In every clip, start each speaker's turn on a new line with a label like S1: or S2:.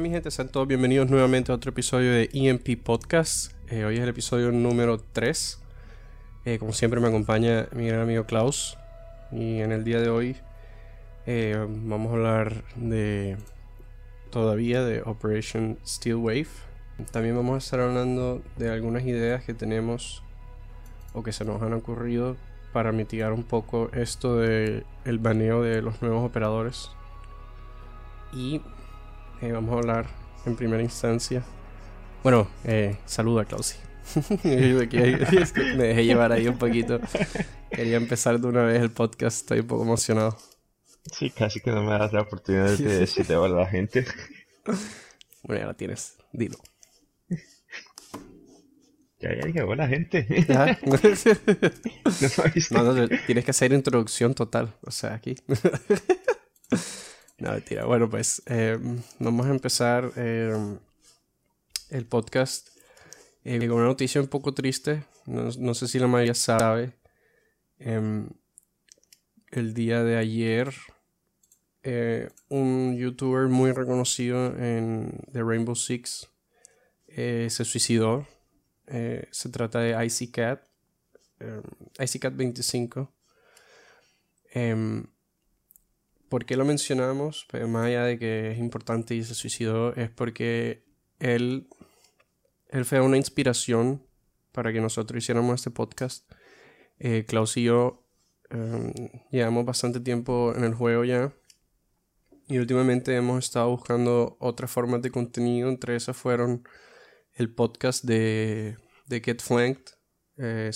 S1: mi gente, sean todos bienvenidos nuevamente a otro episodio de EMP Podcast. Eh, hoy es el episodio número 3. Eh, como siempre me acompaña mi gran amigo Klaus. Y en el día de hoy eh, vamos a hablar de todavía de Operation Steel Wave. También vamos a estar hablando de algunas ideas que tenemos o que se nos han ocurrido para mitigar un poco esto de el baneo de los nuevos operadores. Y eh, vamos a hablar en primera instancia. Bueno, eh, saluda Clausi. me dejé llevar ahí un poquito. Quería empezar de una vez el podcast, estoy un poco emocionado.
S2: Sí, casi que no me das la oportunidad de decirte a la gente.
S1: Bueno, ya la tienes, dilo.
S2: Ya, ya llegó la gente.
S1: no, no, tienes que hacer introducción total. O sea, aquí. No, mentira. Bueno, pues eh, vamos a empezar eh, el podcast eh, con una noticia un poco triste. No, sé si la mayoría sabe. Em, el día de ayer, un youtuber muy reconocido en The Rainbow Six se suicidó eh, se trata de ICCAT, eh, ICCAT 25. Eh, ¿Por qué lo mencionamos? Pues más allá de que es importante y se suicidó, es porque él, él fue una inspiración para que nosotros hiciéramos este podcast. Eh, Klaus y yo em, llevamos bastante tiempo en el juego ya. Y últimamente hemos estado buscando otras formas de contenido. Entre esas fueron el podcast de, de Get Flanked, eh,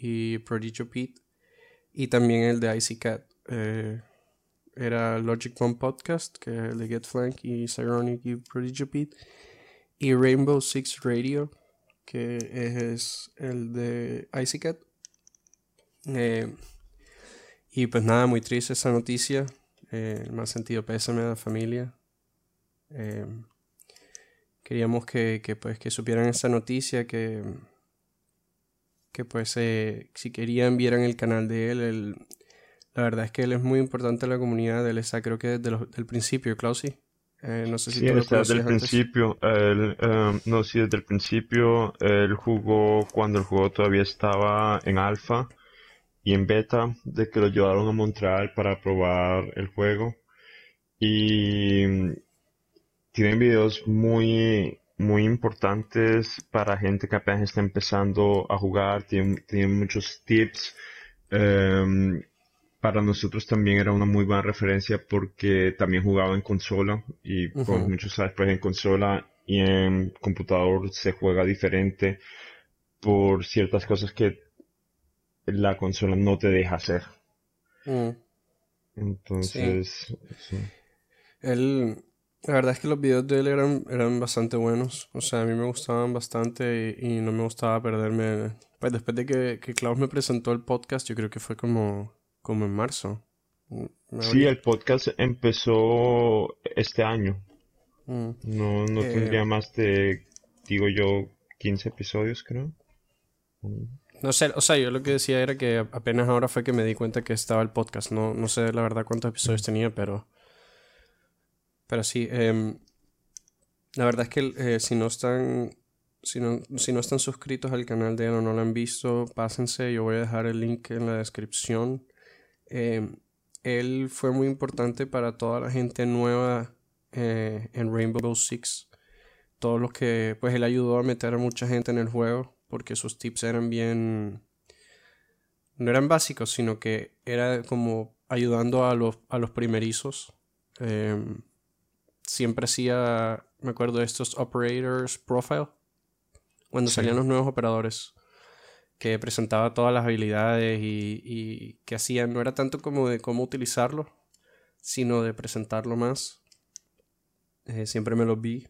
S1: y Prodigy Pete. Y también el de Icy Cat. Eh, era Logic One Podcast, que el de Get Flanked y Cyronic y Prodigy Pete. Y Rainbow Six Radio, que es el de Icy Cat. Eh, y pues nada, muy triste esa noticia. Eh, el más sentido pésame a la familia. Eh, queríamos que, pues, que supieran esa noticia, que, que pues si querían vieran el canal de él. La verdad es que él es muy importante en la comunidad, él está creo que desde el principio, Clausi.
S2: Eh, no sé si sí, desde el principio, él, em, no, sí, desde el principio, él jugó cuando el juego todavía estaba en alfa y en beta, de que lo llevaron a Montreal para probar el juego. Y tienen videos muy, muy importantes para gente que apenas está empezando a jugar, tienen, muchos tips. Em, para nosotros también era una muy buena referencia porque también jugaba en consola y con muchos sabes, pues en consola y en computador se juega diferente por ciertas cosas que la consola no te deja hacer. Mm. Entonces, sí.
S1: La verdad es que los videos de él eran, eran bastante buenos. O sea, a mí me gustaban bastante y, no me gustaba perderme. Pues después de que, que, Klaus me presentó el podcast, yo creo que fue como, como en marzo.
S2: Sí, el podcast empezó este año. Mm. No, no eh, tendría más de, digo yo, 15 episodios, creo.
S1: No sé, o sea, yo lo que decía era que apenas ahora fue que me di cuenta que estaba el podcast. No, no sé la verdad cuántos episodios tenía, pero pero sí, em, la verdad es que eh, si no están. Si no, si no están suscritos al canal de él o no lo han visto, pásense. Yo voy a dejar el link en la descripción. Em, él fue muy importante para toda la gente nueva eh, en Rainbow Six. Todos los que, pues él ayudó a meter a mucha gente en el juego porque sus tips eran bien, no eran básicos, sino que era como ayudando a los, a los primerizos. Em, siempre hacía, me acuerdo de estos operators profile, cuando salían los nuevos operadores, que presentaba todas las habilidades y, que hacían, no era tanto como de cómo utilizarlo, sino de presentarlo más. Eh, siempre me los vi.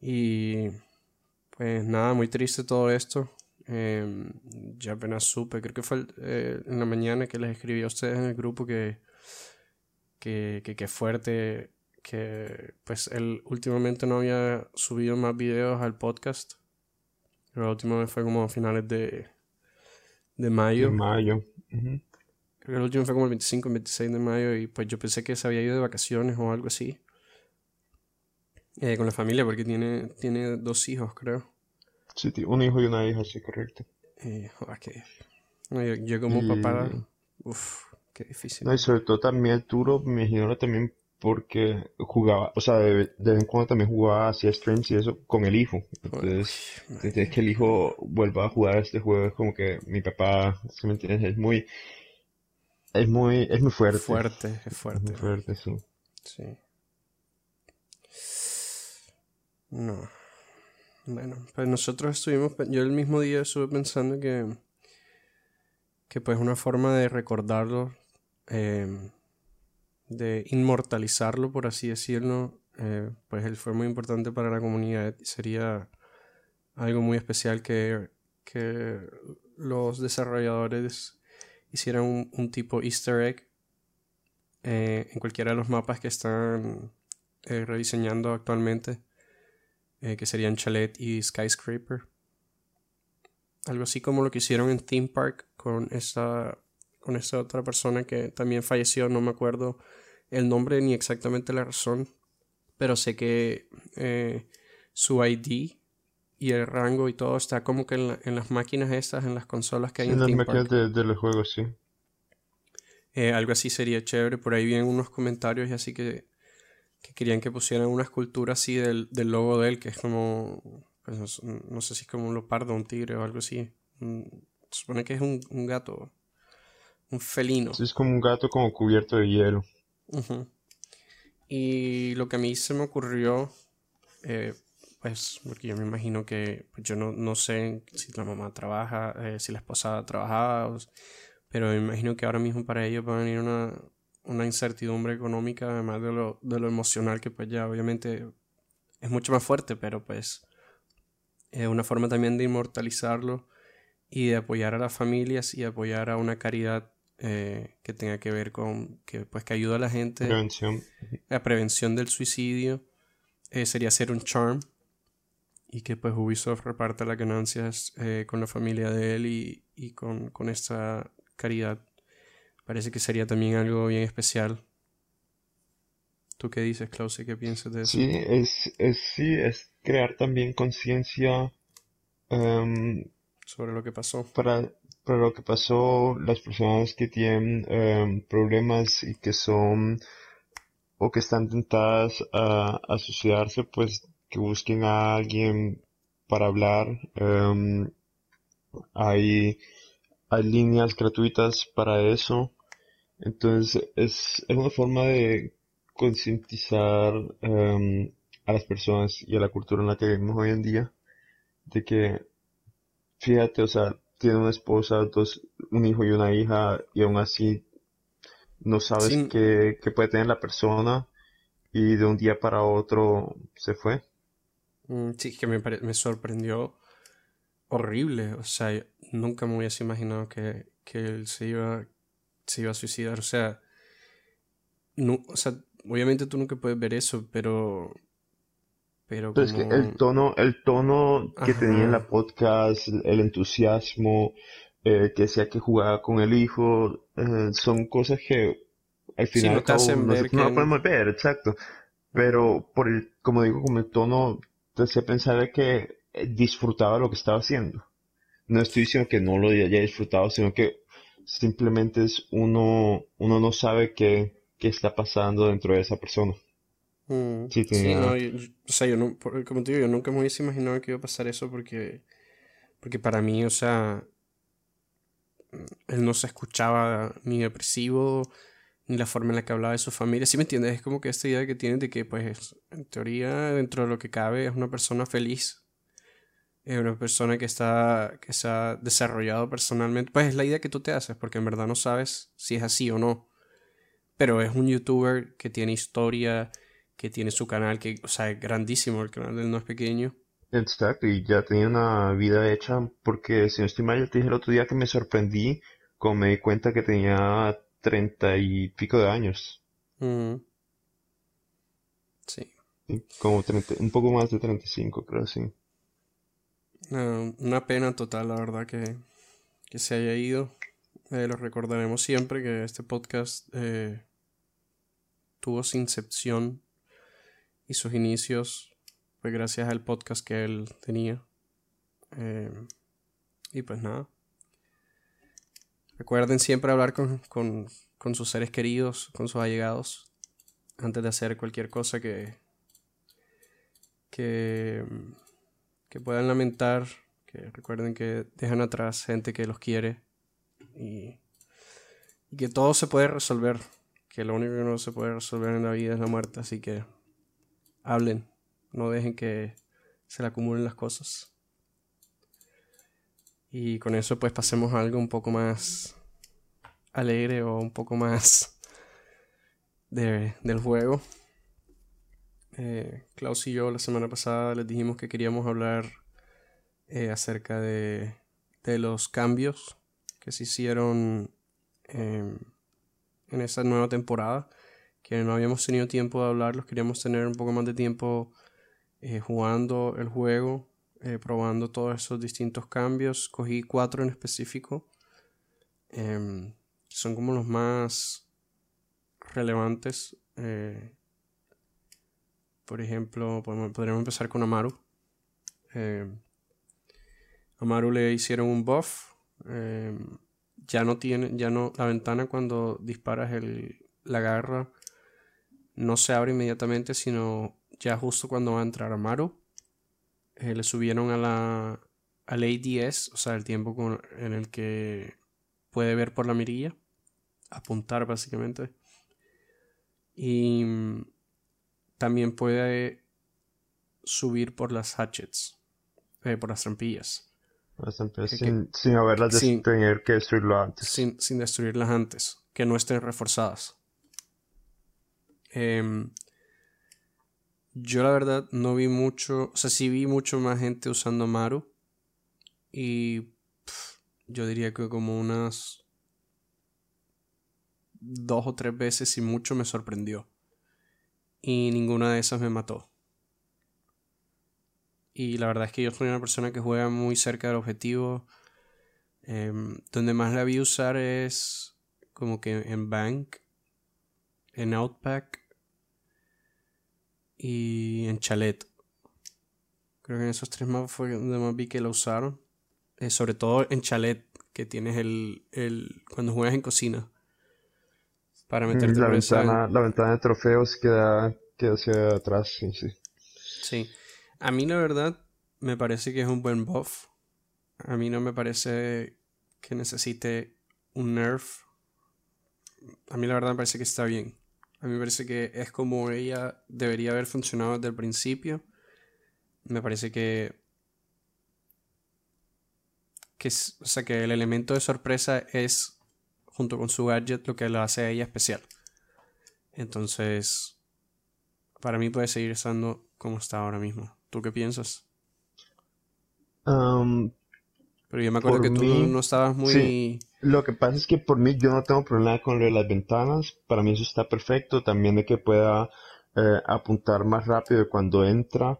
S1: Y pues nada, muy triste todo esto. Em, ya apenas supe, creo que fue eh, en la mañana que les escribí a ustedes en el grupo que, que, que, que fuerte que pues él últimamente no había subido más videos al podcast. La última vez fue como a finales de, de mayo.
S2: De mayo.
S1: Creo que el último fue como el 25, 26 de mayo y pues yo pensé que se había ido de vacaciones o algo así. Eh, con la familia, porque tiene, tiene dos hijos, creo.
S2: Sí, un hijo y una hija, sí, correcto.
S1: Eh, yo, como papá, uff, qué difícil.
S2: No, y sobre todo también el duro, me imagino también porque jugaba, o sea, de, vez en cuando también jugaba, hacía streams y eso con el hijo. Entonces, desde que el hijo vuelva a jugar este juego, es como que mi papá, si me entiendes, es muy, es muy, es muy fuerte.
S1: Fuerte, es fuerte.
S2: muy fuerte, sí.
S1: Sí. No. Bueno, pues nosotros estuvimos, yo el mismo día estuve pensando que, que pues una forma de recordarlo, eh, de inmortalizarlo, por así decirlo, eh, pues él fue muy importante para la comunidad sería algo muy especial que, que los desarrolladores hicieran un, tipo easter egg eh, en cualquiera de los mapas que están eh, rediseñando actualmente, que serían Chalet y Skyscraper. Algo así como lo que hicieron en Theme Park con esa, con esa otra persona que también falleció, no me acuerdo el nombre ni exactamente la razón, pero sé que eh, su ID y el rango y todo está como que en, las máquinas estas, en las consolas que hay
S2: en, las máquinas de, los juegos, sí.
S1: Eh, algo así sería chévere. Por ahí vienen unos comentarios y así que, que querían que pusieran una escultura así del, logo de él, que es como, pues no, sé si es como un leopardo, un tigre o algo así. se supone que es un, un gato, un felino.
S2: Sí, es como un gato como cubierto de hielo.
S1: Y lo que a mí se me ocurrió, eh, pues, porque yo me imagino que pues, yo no, no, sé si la mamá trabaja, eh, si la esposa trabajaba, pero me imagino que ahora mismo para ellos va a venir una, una incertidumbre económica, además de lo, de lo emocional, que pues ya obviamente es mucho más fuerte, pero pues es una forma también de inmortalizarlo y de apoyar a las familias y apoyar a una caridad eh, que tenga que ver con que pues que ayuda a la gente
S2: prevención
S1: la prevención del suicidio eh, sería hacer un charm y que pues Ubisoft reparte las ganancias eh, con la familia de él y, y con, con, esta caridad parece que sería también algo bien especial ¿Tú qué dices, Klaus? ¿Qué piensas de eso?
S2: Sí, es, es, sí, es crear también conciencia em,
S1: sobre lo que pasó.
S2: Para, pero lo que pasó, las personas que tienen em, problemas y que son o que están tentadas a, a, suicidarse, pues que busquen a alguien para hablar. Em, hay, hay líneas gratuitas para eso. Entonces es, es una forma de concientizar em, a las personas y a la cultura en la que vivimos hoy en día de que, fíjate, o sea, tiene una esposa, dos, un hijo y una hija, y aún así no sabes qué, puede tener la persona, y de un día para otro se fue.
S1: Mm, sí, que me, me sorprendió horrible. O sea, nunca me hubiese imaginado que, él se iba, se iba a suicidar. O sea, no, o sea, obviamente tú nunca puedes ver eso, pero pero,
S2: es que el tono, el tono que tenía en la podcast, el, entusiasmo, eh, que decía que jugaba con el hijo, eh, son cosas que al final no, podemos ver, exacto. Pero por el, como digo, como el tono te hacía pensar que disfrutaba lo que estaba haciendo. No estoy diciendo que no lo haya disfrutado, sino que simplemente es uno, uno no sabe qué, qué está pasando dentro de esa persona.
S1: Mm, sí, no, o sea, yo no, como te digo, yo nunca me hubiese imaginado que iba a pasar eso porque, porque para mí, o sea, él no se escuchaba ni depresivo, ni la forma en la que hablaba de su familia. ¿Sí me entiendes? Es como que esta idea que tiene de que, pues, en teoría, dentro de lo que cabe, es una persona feliz. Es una persona que está, que se ha desarrollado personalmente. Pues es la idea que tú te haces, porque en verdad no sabes si es así o no. Pero es un youtuber que tiene historia, que tiene su canal, que, o sea, es grandísimo, el canal de él no es pequeño.
S2: Exacto, y ya tenía una vida hecha, porque si no estoy mal, yo te dije el otro día que me sorprendí cuando me di cuenta que tenía treinta y pico de años.
S1: Mm. Sí.
S2: Como un poco más de 35, creo, sí.
S1: una pena total, la verdad, que, que se haya ido. Eh, lo recordaremos siempre que este podcast eh, tuvo su incepción y sus inicios, pues gracias al podcast que él tenía. Eh, y pues nada. Recuerden siempre hablar con, con, sus seres queridos, con sus allegados, antes de hacer cualquier cosa que, que, que puedan lamentar. Que recuerden que dejan atrás gente que los quiere y, y que todo se puede resolver. Que lo único que no se puede resolver en la vida es la muerte. Así que hablen, no dejen que se le acumulen las cosas. Y con eso pues pasemos a algo un poco más alegre o un poco más de, del juego. Eh, Klaus y yo la semana pasada les dijimos que queríamos hablar eh, acerca de, de, los cambios que se hicieron em, en esta nueva temporada, que no habíamos tenido tiempo de hablarlos, queríamos tener un poco más de tiempo eh, jugando el juego eh, probando todos esos distintos cambios. Cogí cuatro en específico. Em, son como los más relevantes. Eh, por ejemplo, podríamos empezar con Amaru. Em, Amaru le hicieron un buff. Em, ya no tiene, ya no, la ventana cuando disparas el, la garra no se abre inmediatamente, sino ya justo cuando va a entrar Amaru. Eh, le subieron a la al ADS, o sea, el tiempo en el que puede ver por la mirilla, apuntar básicamente. Y mm, también puede subir por las hatchets, eh, por las trampillas.
S2: sin, sin, haberlas tener que destruirlo antes.
S1: Sin, sin, destruirlas antes, que no estén reforzadas. Eh, yo la verdad no vi mucho, o sea, sí vi mucho más gente usando Maru. Y yo diría que como unas dos o tres veces y mucho me sorprendió. Y ninguna de esas me mató. Y la verdad es que yo soy una persona que juega muy cerca del objetivo. Em, donde más la vi usar es como que en Bank, en Outpack y en Chalet. Creo que en esos tres mapas fue donde más vi que lo usaron. Eh, sobre todo en Chalet, que tienes el, el. cuando juegas en cocina.
S2: Para mm, meterte la ventana, la ventana de trofeos queda, queda hacia atrás, sí, sí.
S1: Sí. A mí la verdad me parece que es un buen buff. A mí no me parece que necesite un nerf. A mí la verdad me parece que está bien. A mí me parece que es como ella debería haber funcionado desde el principio. Me parece que. o sea, que el elemento de sorpresa es, junto con su gadget, lo que la hace a ella especial. Entonces, para mí puede seguir estando como está ahora mismo. ¿Tú qué piensas?
S2: Um,
S1: Pero yo me acuerdo que tú no estabas muy.
S2: Lo que pasa es que por mí yo no tengo problema con lo de las ventanas. Para mí eso está perfecto. También de que pueda eh, apuntar más rápido cuando entra.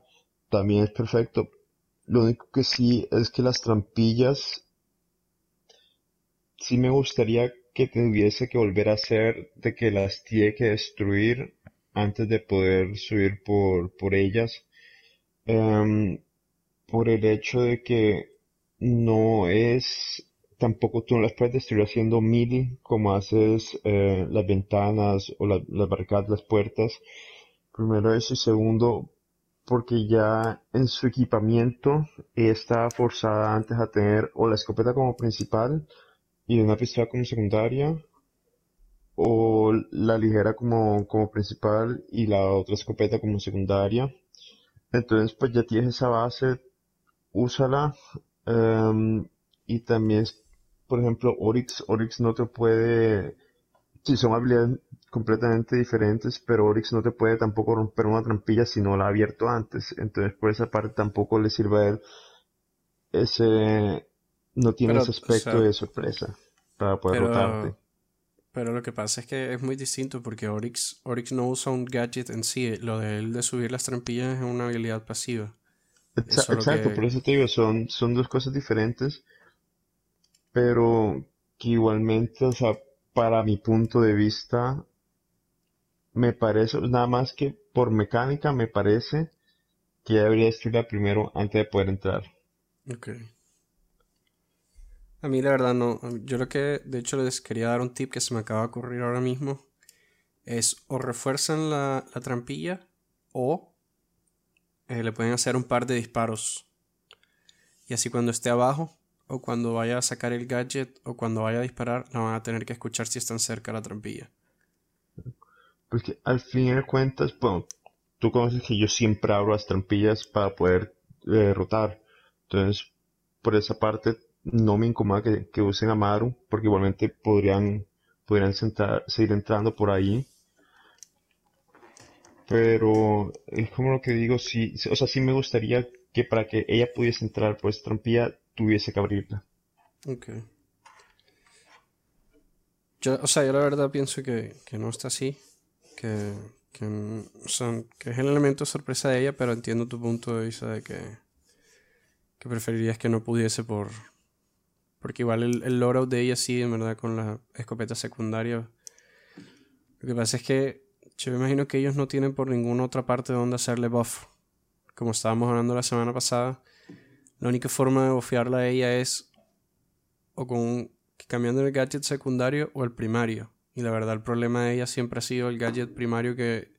S2: También es perfecto. Lo único que sí es que las trampillas sí me gustaría que tuviese que volver a hacer de que las tiene que destruir antes de poder subir por, por ellas. Em, por el hecho de que no es tampoco tú no las puedes destruir haciendo mili como haces eh, las ventanas o las barricadas, las puertas. Primero eso y segundo porque ya en su equipamiento está forzada antes a tener o la escopeta como principal y una pistola como secundaria o la ligera como, como principal y la otra escopeta como secundaria. Entonces pues ya tienes esa base, úsala em, y también por ejemplo, Oryx, Oryx no te puede, sí, son habilidades completamente diferentes, pero Oryx no te puede tampoco romper una trampilla si no la ha abierto antes. Entonces, por esa parte tampoco le sirve a él ese, no tiene ese aspecto de sorpresa para poder pero, rotarte.
S1: Pero lo que pasa es que es muy distinto porque Oryx, Oryx no usa un gadget en sí. Lo de él de subir las trampillas es una habilidad pasiva.
S2: Exacto, por eso te digo, son, son dos cosas diferentes pero que igualmente, o sea, para mi punto de vista, me parece, nada más que por mecánica me parece que debería destruirla primero antes de poder entrar.
S1: Ok. A mí la verdad no. Yo lo que de hecho les quería dar un tip que se me acaba de ocurrir ahora mismo. Es o refuerzan la, trampilla o eh, le pueden hacer un par de disparos. Y así cuando esté abajo o cuando vaya a sacar el gadget o cuando vaya a disparar, la van a tener que escuchar si están cerca la trampilla.
S2: Porque al fin de cuentas, bueno, tú conoces que yo siempre abro las trampillas para poder eh, rotar. Entonces, por esa parte no me incomoda que, usen Amaru, porque igualmente podrían, podrían seguir entrando por ahí. Pero es como lo que digo, sí, o sea, sí me gustaría que para que ella pudiese entrar por esta trampilla, tuviese que abrirla.
S1: Ok. Yo, o sea, yo la verdad pienso que, no está así. Que, que, son, que es el elemento sorpresa de ella, pero entiendo tu punto de vista de que, que preferirías que no pudiese por, porque igual el, el loadout de ella sí, en verdad, con la escopeta secundaria. Lo que pasa es que yo me imagino que ellos no tienen por ninguna otra parte donde hacerle buff. Como estábamos hablando la semana pasada, la única forma de buffearla a ella es o con cambiando el gadget secundario o el primario. Y la verdad, el problema de ella siempre ha sido el gadget primario que,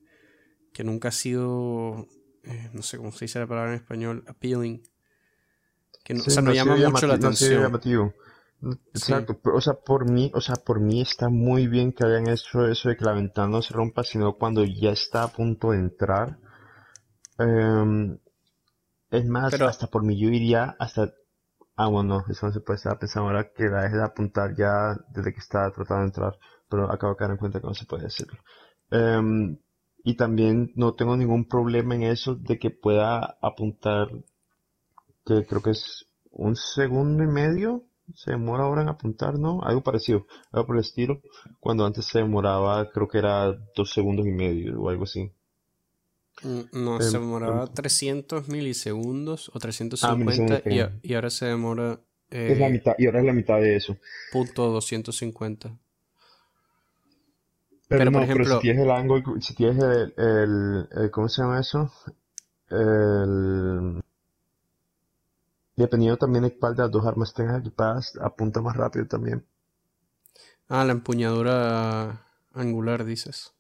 S1: que nunca ha sido, eh, no sé cómo se dice la palabra en español, appealing que no, o sea, no, llama mucho la atención.
S2: Exacto, o sea, por mí, o sea, por mí está muy bien que hayan hecho eso de que la ventana no se rompa, sino cuando ya está a punto de entrar. Em, es más, hasta por mí yo iría hasta... Ah, bueno, eso no se puede estar pensando ahora que la deje de apuntar ya desde que está tratando de entrar, pero acabo de caer en cuenta que no se puede hacerlo. Em, y también no tengo ningún problema en eso de que pueda apuntar que creo que es un segundo y medio, se demora ahora en apuntar, ¿no? Algo parecido, algo por el estilo, cuando antes se demoraba, creo que era dos segundos y medio o algo así.
S1: Mm, no, se em, demoraba 300 em. milisegundos o 350 ah, y, ahora se demora...
S2: es la eh, mitad, y ahora es la mitad de eso.
S1: Punto 250.
S2: Pero, no, por ejemplo, pero si tienes el ángulo, si tienes el, el, ¿cómo se llama eso? El, Dependiendo también de cuál de las dos armas tengas equipadas, apunta más rápido también.
S1: Ah, la empuñadura angular, dices.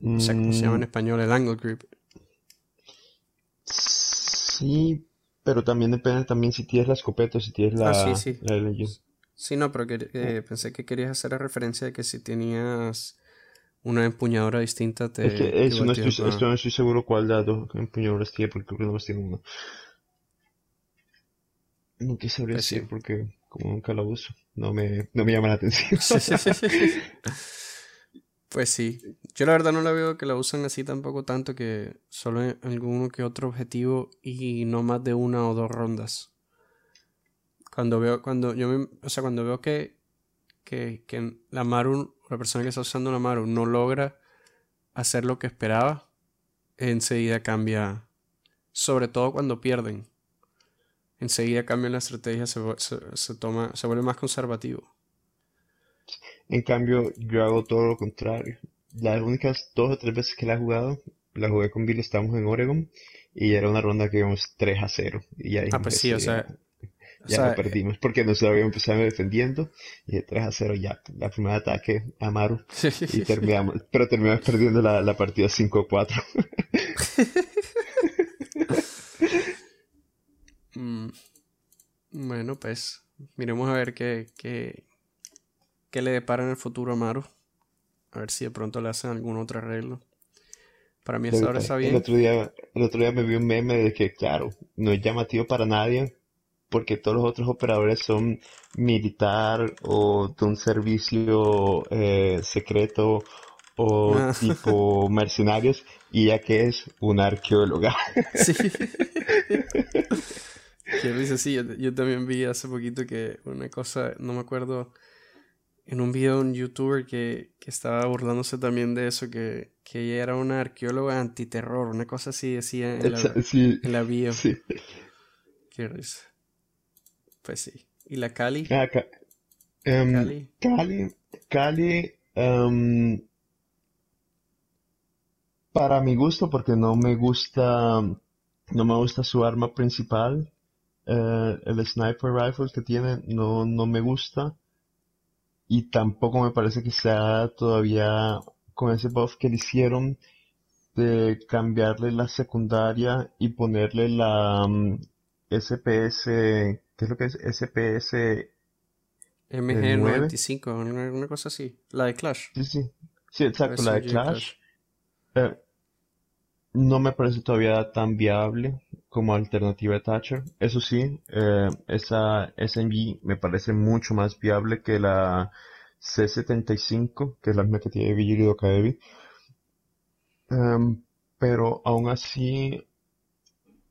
S1: O sea, ¿cómo se llama en mm. español? El angle grip.
S2: Sí, pero también depende también si tienes la escopeta o si tienes la,
S1: ah, sí, sí. Sí, no, pero eh, pensé que querías hacer la referencia de que si tenías una empuñadura distinta te...
S2: Es que eso no, estoy, esto no estoy seguro cuál de las dos empuñaduras tiene porque creo que no más tiene una. Nunca sabría pues decir porque como nunca lo uso, no me, no me llama la atención.
S1: pues sí, yo la verdad no la veo que la usan así tampoco tanto que solo en alguno que otro objetivo y no más de una o dos rondas. Cuando veo, cuando yo me, o sea, cuando veo que, que, que la Maru, la persona que está usando la Maru no logra hacer lo que esperaba, enseguida cambia, sobre todo cuando pierden enseguida cambia la estrategia, se, se, toma, se vuelve más conservativo.
S2: En cambio, yo hago todo lo contrario. Las únicas dos o tres veces que la he jugado, la jugué con Bill, estábamos en Oregon, y era una ronda que íbamos 3 a 0. Y
S1: ah, pues sí, o sea...
S2: Ya lo perdimos porque nosotros habíamos empezado defendiendo y de 3 a 0 ya, la primera ataque a Maru y terminamos, pero terminamos perdiendo la, la partida 5 a 4.
S1: Mm, bueno, pues miremos a ver qué, qué, qué le depara en el futuro a Maru. A ver si de pronto le hacen algún otro arreglo. Para mí hasta ahora está bien.
S2: El otro, día, el otro día me vi un meme de que, claro, no es llamativo para nadie porque todos los otros operadores son militar o de un servicio eh, secreto o ah. tipo mercenarios y ya que es una arqueóloga. Sí.
S1: Qué risa, sí, yo, también vi hace poquito que una cosa, no me acuerdo, en un video de un youtuber que, estaba burlándose también de eso, que, ella era una arqueóloga antiterror, una cosa así decía en la, bio. Sí. Qué risa. Pues sí. ¿Y la Cali?
S2: Ah, Cali. Cali. Cali. Em, para mi gusto, porque no me gusta, no me gusta su arma principal, eh, el sniper rifle que tiene, no, no me gusta. Y tampoco me parece que sea todavía con ese buff que le hicieron de cambiarle la secundaria y ponerle la mm, SPS, ¿qué es lo que es? SPS
S1: MG95, una, cosa así. La de Clash.
S2: Sí, sí. Sí, exacto, la de Clash. Eh, no me parece todavía tan viable como alternativa de Thatcher. Eso sí, eh, esa SMG me parece mucho más viable que la C75, que es la misma que tiene Vigilio Academy. Em, pero aún así,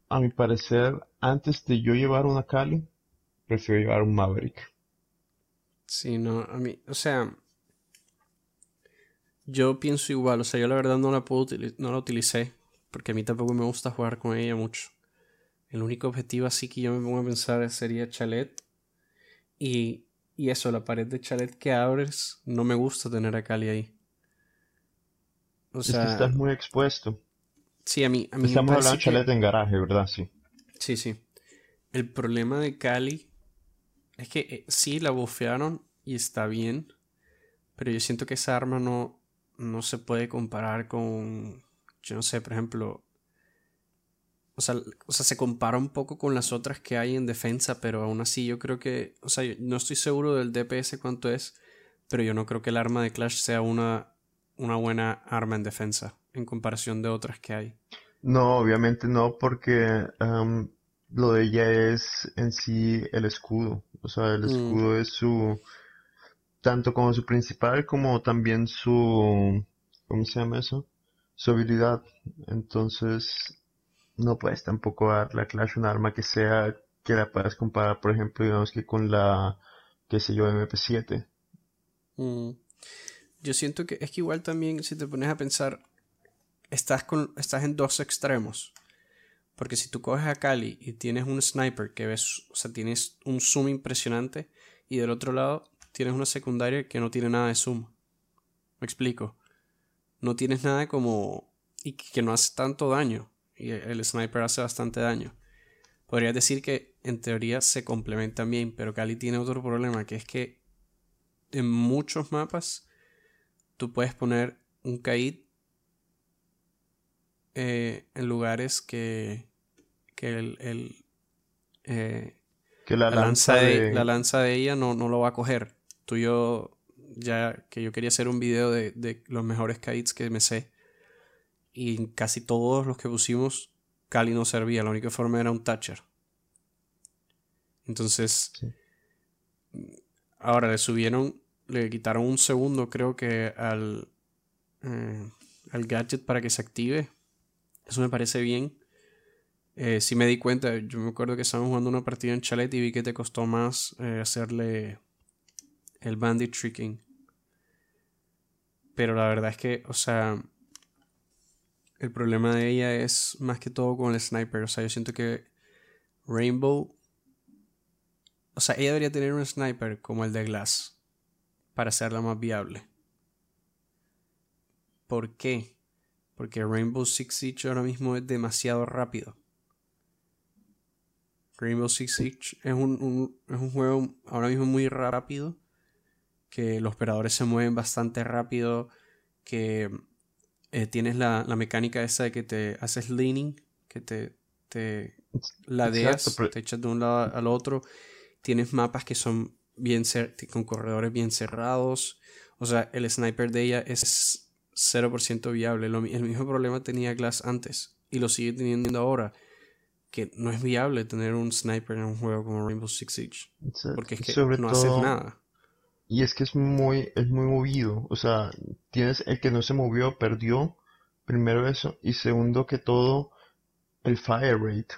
S2: a mi parecer, antes de yo llevar una Kali, prefiero llevar un Maverick.
S1: Sí, no, a mí, o sea, yo pienso igual, o sea, yo la verdad no la puedo no la utilicé, porque a mí tampoco me gusta jugar con ella mucho. El único objetivo así que yo me pongo a pensar sería Chalet. Y, y eso, la pared de Chalet que abres, no me gusta tener a Cali ahí.
S2: O sea, estás muy expuesto.
S1: Sí, a mí, a mí
S2: Estamos hablando de Chalet en garaje, ¿verdad? Sí.
S1: Sí, sí. El problema de Cali es que eh, sí la bufearon y está bien, pero yo siento que esa arma no, no se puede comparar con, yo no sé, por ejemplo, o sea, o sea, se compara un poco con las otras que hay en defensa, pero aún así yo creo que, o sea, no estoy seguro del DPS cuánto es, pero yo no creo que el arma de Clash sea una, una buena arma en defensa en comparación de otras que hay.
S2: No, obviamente no, porque lo de ella es en sí el escudo. O sea, el mm. escudo es su, tanto como su principal como también su, ¿cómo se llama eso? Su habilidad. Entonces, no puedes tampoco darle a Clash un arma que sea, que la puedas comparar, por ejemplo, digamos que con la, qué sé yo, MP7.
S1: Mm. Yo siento que es que igual también, si te pones a pensar, estás, con, estás en dos extremos. Porque si tú coges a Cali y tienes un sniper que ves, o sea, tienes un zoom impresionante y del otro lado tienes una secundaria que no tiene nada de zoom. Me explico. No tienes nada como... y que no hace tanto daño. Y el sniper hace bastante daño. Podrías decir que en teoría se complementan bien, pero Cali tiene otro problema, que es que en muchos mapas tú puedes poner un Kaid eh, en lugares que, que el, eh,
S2: que la, lanza,
S1: de, la lanza de ella no, no, lo va a coger. Tú y yo, ya que yo quería hacer un video de, de los mejores kites que me sé, y casi todos los que pusimos, Cali no servía, la única forma era un Thatcher. Entonces, ahora le subieron, le quitaron un segundo, creo que al, eh, al gadget para que se active eso me parece bien. Eh, si me di cuenta, yo me acuerdo que estábamos jugando una partida en Chalet y vi que te costó más eh, hacerle el bandit tricking. Pero la verdad es que, o sea, el problema de ella es más que todo con el sniper. O sea, yo siento que Rainbow, o sea, ella debería tener un sniper como el de Glass para hacerla más viable. ¿Por qué? Porque Rainbow Six Siege ahora mismo es demasiado rápido. Rainbow Six Siege es un, es un juego ahora mismo muy rápido. Que los operadores se mueven bastante rápido. Que eh, tienes la, mecánica esa de que te haces leaning. Que te, te ladeas, te echas de un lado al otro. Tienes mapas que son bien con corredores bien cerrados. O sea, el sniper de ella es 0% viable. el mismo problema tenía Glass antes y lo sigue teniendo ahora. Que no es viable tener un sniper en un juego como Rainbow Six Siege. Porque es que no haces nada.
S2: Y es que es muy, es muy movido. O sea, tienes el que no se movió, perdió. Primero eso. Y segundo que todo, el fire rate.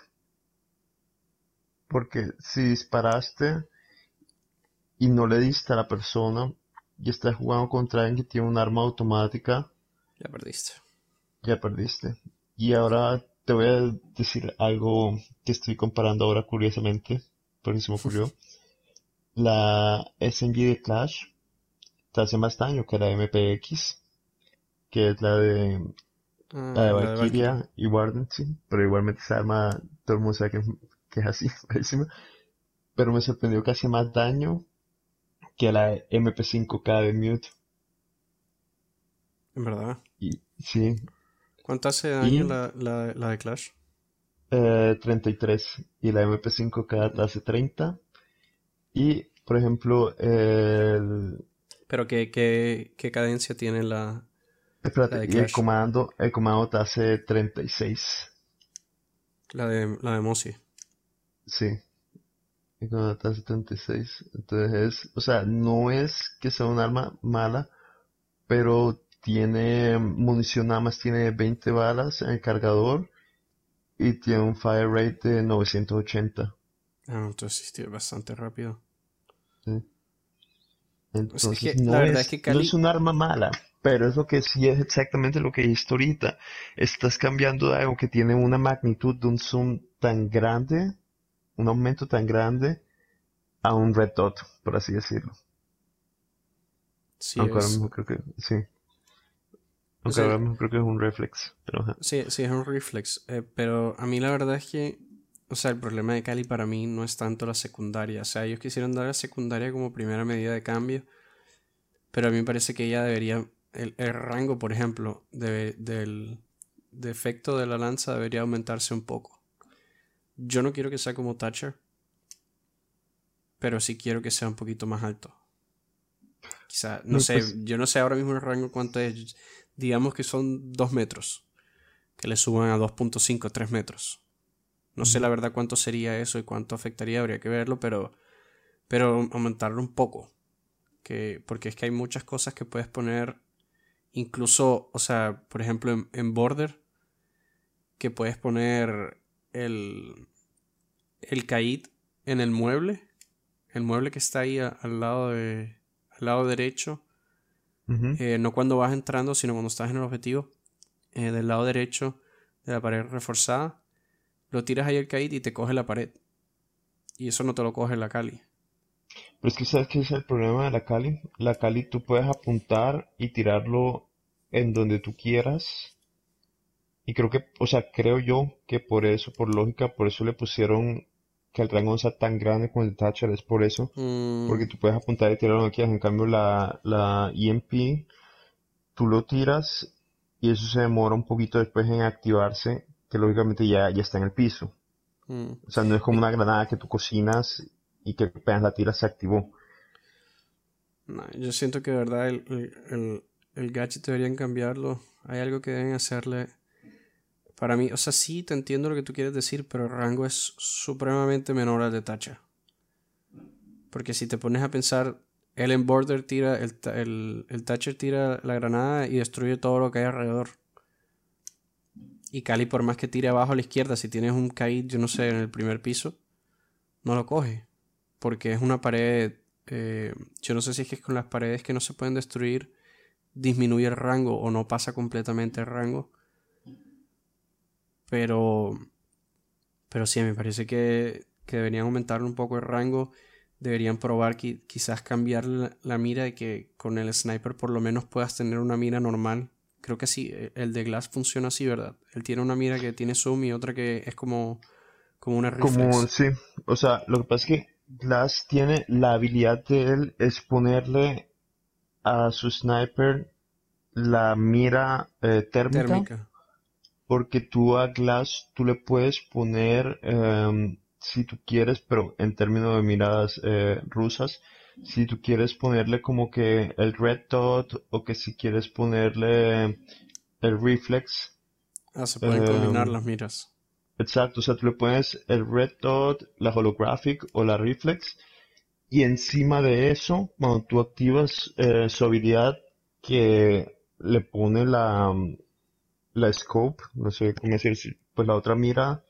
S2: Porque si disparaste y no le diste a la persona, y estás jugando contra alguien que tiene un arma automática,
S1: ya perdiste.
S2: Ya perdiste. Y ahora te voy a decir algo que estoy comparando ahora curiosamente, por eso me ocurrió. La SMG de Clash te hace más daño que la MPX, que es la de Ah, la de Valkyria y Warden, sí, pero igualmente esa arma, todo el mundo sabe que, es así, Pero me sorprendió que hace más daño que la MP5K de Mute.
S1: En verdad.
S2: Y, sí.
S1: ¿Cuánto hace daño la, la, la, de Clash?
S2: Eh, 33. Y la MP5K hace 30. Y, por ejemplo, el...
S1: ¿Pero qué, qué, qué cadencia tiene la,
S2: Espérate, y el comando, el comando te hace 36.
S1: La de, la de Mosi.
S2: Sí. El comando te hace 36. Entonces es, o sea, no es que sea un arma mala, pero tiene munición nada más tiene 20 balas en el cargador y tiene un fire rate de 980.
S1: Ah, entonces sí, es bastante rápido.
S2: Sí. Entonces, no, es, que no es un arma mala, pero es lo que sí es exactamente lo que dijiste ahorita. Estás cambiando de algo que tiene una magnitud de un zoom tan grande, un aumento tan grande, a un red dot, por así decirlo. Sí, Aunque ahora creo que sí. Aunque ahora mismo creo que es un reflex. Pero,
S1: sí, sí, es un reflex. Eh, pero a mí la verdad es que, o sea, el problema de Cali para mí no es tanto la secundaria. O sea, ellos quisieron dar la secundaria como primera medida de cambio. Pero a mí me parece que ella debería el, rango, por ejemplo, del efecto de la lanza debería aumentarse un poco. Yo no quiero que sea como Thatcher, pero sí quiero que sea un poquito más alto. Quizá, no, sé, pues yo no sé ahora mismo el rango cuánto es. Digamos que son 2 metros. Que le suban a 2.5, 3 metros. No sé la verdad cuánto sería eso y cuánto afectaría, habría que verlo, pero, pero aumentarlo un poco. Que, porque es que hay muchas cosas que puedes poner Incluso, o sea, por ejemplo, en, Border, que puedes poner el, el kait en el mueble, el mueble que está ahí al lado de, al lado derecho, eh, no cuando vas entrando, sino cuando estás en el objetivo, eh, del lado derecho de la pared reforzada, lo tiras ahí el kait y te coge la pared. Y eso no te lo coge la Cali.
S2: Pero es que sabes que es el problema de la Cali. La Cali tú puedes apuntar y tirarlo en donde tú quieras. Y creo que, o sea, creo yo que por eso, por lógica, por eso le pusieron que el rango sea tan grande con el Thatcher, es por eso. Mm. Porque tú puedes apuntar y tirar donde quieras. En cambio, la, la EMP, tú lo tiras y eso se demora un poquito después en activarse, que lógicamente ya, ya está en el piso. Mm. O sea, no es como una granada que tú cocinas y que apenas la tiras se activó.
S1: yo siento que de verdad el, el, gadget deberían cambiarlo. Hay algo que deben hacerle. Para mí, o sea, sí te entiendo lo que tú quieres decir, pero el rango es supremamente menor al de Tacha. Porque si te pones a pensar, el border tira, el, el, el Thatcher tira la granada y destruye todo lo que hay alrededor. Y Cali, por más que tire abajo a la izquierda, si tienes un Kaid, yo no sé, en el primer piso, no lo coge porque es una pared, eh, yo no sé si es que con las paredes que no se pueden destruir disminuye el rango o no pasa completamente el rango. Pero, pero sí, me parece que, que deberían aumentar un poco el rango. Deberían probar quizás cambiar la, mira y que con el sniper por lo menos puedas tener una mira normal. Creo que sí, e, el de Glass funciona así, ¿verdad? Él tiene una mira que tiene zoom y otra que es como, como una reflex.
S2: Como, sí, o sea, lo que pasa es que Glass tiene la habilidad de él es ponerle a su sniper la mira eh, térmica, Porque tú a Glass tú le puedes poner, em, si tú quieres, pero en términos de miradas eh, rusas, si tú quieres ponerle como que el red dot o que si quieres ponerle el reflex.
S1: Ah, se pueden combinar em, las miras.
S2: Exacto, o sea, tú le pones el red dot, la holographic o la reflex y encima de eso, cuando tú activas eh, su habilidad que le pone la, la scope, no sé cómo decir, pues la otra mira,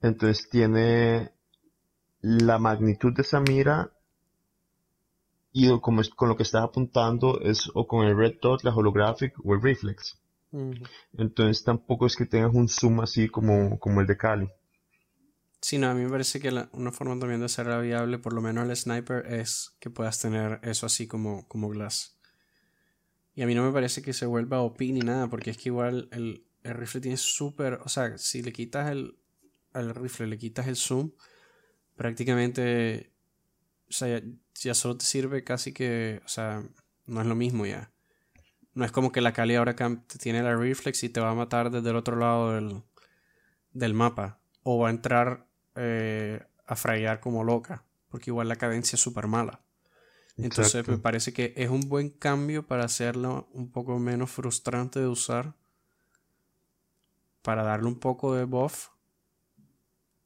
S2: entonces tiene la magnitud de esa mira y como es, con lo que estás apuntando es o con el red dot, la holographic o el reflex. Entonces tampoco es que tengas un zoom así como, como el de Cali.
S1: Sí, no, a mí me parece que una forma también de ser viable, por lo menos el sniper, es que puedas tener eso así como, como glass. Y a mí no me parece que se vuelva OP ni nada, porque es que igual el, el rifle tiene súper, o sea, si le quitas el, al rifle, le quitas el zoom, prácticamente, o sea, ya, solo te sirve casi que, o sea, no es lo mismo ya. No es como que la Cali ahora tiene la reflex y te va a matar desde el otro lado del, del mapa. O va a entrar eh, a frayar como loca. Porque igual la cadencia es súper mala. Entonces me parece que es un buen cambio para hacerlo un poco menos frustrante de usar. Para darle un poco de buff.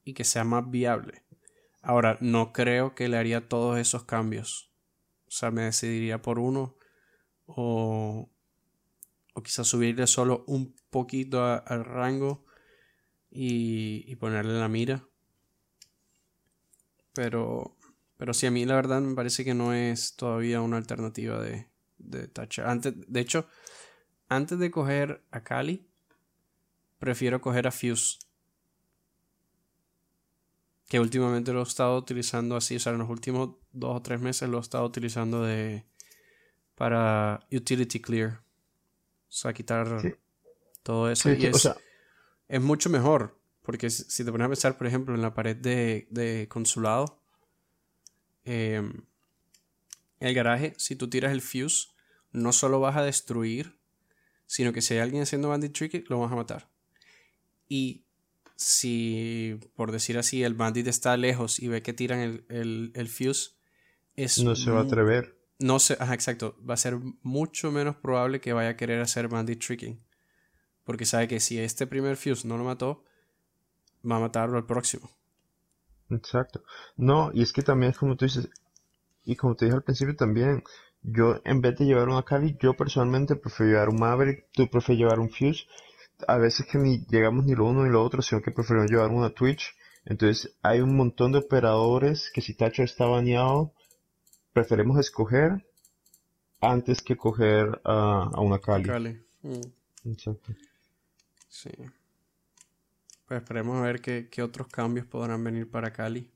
S1: Y que sea más viable. Ahora, no creo que le haría todos esos cambios. O sea, me decidiría por uno. O, o quizás subirle solo un poquito al rango y, ponerle la mira. Pero, pero sí, a mí la verdad me parece que no es todavía una alternativa de, de de hecho, antes de coger a Cali, prefiero coger a Fuse. Que últimamente lo he estado utilizando así, o sea, en los últimos dos o tres meses lo he estado utilizando de para utility clear. O sea, quitar todo eso. y es, es, mucho mejor. Porque si te pones a pensar, por ejemplo, en la pared de, consulado, em, el garaje, si tú tiras el fuse, no solo vas a destruir, sino que si hay alguien haciendo bandit tricky, lo vas a matar. Y si, por decir así, el bandit está lejos y ve que tiran el, el, fuse, es
S2: no se va a atrever.
S1: No sé, ajá, exacto. Va a ser mucho menos probable que vaya a querer hacer bandit tricking. Porque sabe que si este primer fuse no lo mató, va a matarlo al próximo.
S2: Exacto. No, y es que también es como tú dices, y como te dije al principio también, yo en vez de llevar una Kali, yo personalmente prefiero llevar un Maverick, tú prefieres llevar un Fuse. A veces que ni llegamos ni lo uno ni lo otro, sino que prefiero llevar una Twitch. Entonces hay un montón de operadores que si Tacho está baneado, preferimos escoger antes que coger a una Cali.
S1: Mm. Exacto. Sí. Pues esperemos a ver qué, otros cambios podrán venir para Cali.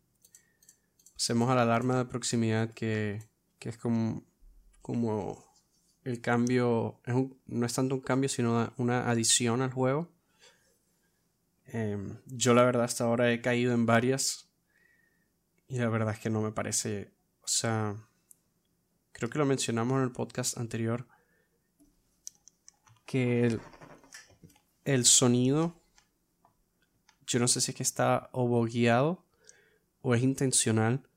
S1: Pasemos a la alarma de proximidad que, es como, como el cambio, no es tanto un cambio sino una adición al juego. Em, yo la verdad hasta ahora he caído en varias y la verdad es que no me parece, o sea, creo que lo mencionamos en el podcast anterior, que el, sonido, yo no sé si es que está o bogueado o es intencional,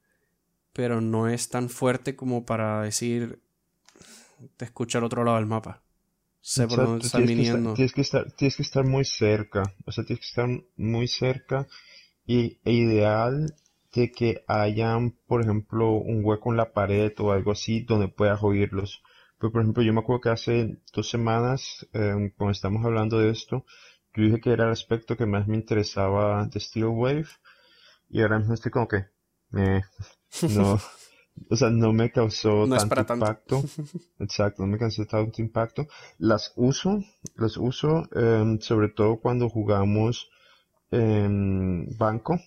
S1: pero no es tan fuerte como para decir, te escucha al otro lado del mapa.
S2: Sé por dónde están viniendo. tienes, que estar, tienes que estar muy cerca, o sea, tienes que estar muy cerca y e ideal de que hayan, por ejemplo, un hueco en la pared o algo así donde puedas oírlos. Pues, por ejemplo, yo me acuerdo que hace dos semanas, eh, cuando estamos hablando de esto, yo dije que era el aspecto que más me interesaba de Steel Wave y ahora mismo estoy como que, no, o sea, no me causó tanto impacto. Exacto, no me causó tanto impacto. Las uso, las uso, em, sobre todo cuando jugamos en banco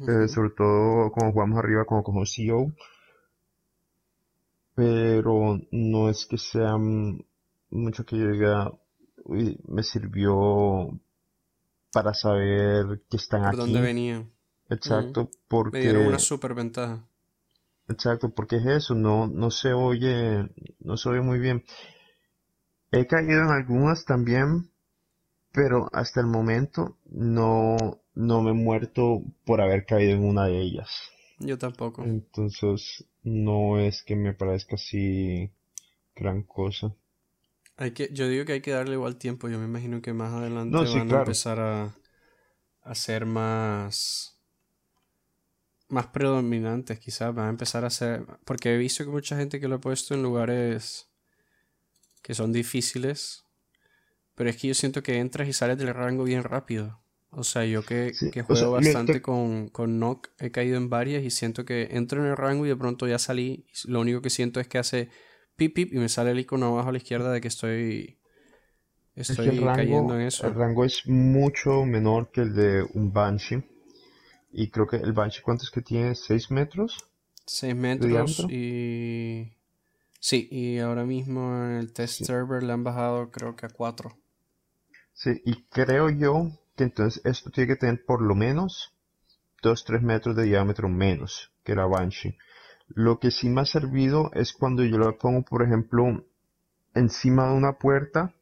S2: eh, sobre todo cuando jugamos arriba como como CEO. Pero no es que sea mucho que yo diga, me sirvió para saber que están
S1: aquí. ¿Por dónde venía?
S2: Exacto, porque...
S1: Me dieron una super ventaja.
S2: Exacto, porque es eso, no, no se oye, no se oye muy bien. He caído en algunas también, pero hasta el momento no, no me he muerto por haber caído en una de ellas.
S1: Yo tampoco.
S2: Entonces, no es que me parezca así gran cosa.
S1: Hay que, yo digo que hay que darle igual tiempo. Yo me imagino que más adelante van a empezar a, a ser más más predominantes, quizás van a empezar a ser, porque he visto que mucha gente que lo ha puesto en lugares que son difíciles, pero es que yo siento que entras y sales del rango bien rápido. O sea, yo que, juego bastante con, con Nock, he caído en varias y siento que entro en el rango y de pronto ya salí. lo único que siento es que hace pip pip y me sale el icono abajo a la izquierda de que estoy, estoy cayendo en eso.
S2: El rango es mucho menor que el de un Banshee. Y creo que el Banshee, ¿cuántos que tiene? ¿6 metros?
S1: 6 metros y... Sí, y ahora mismo en el test server le han bajado creo que a 4.
S2: Sí, y creo yo que entonces esto tiene que tener por lo menos 2-3 metros de diámetro menos que la Banshee. Lo que sí me ha servido es cuando yo lo pongo, por ejemplo, encima de una puerta,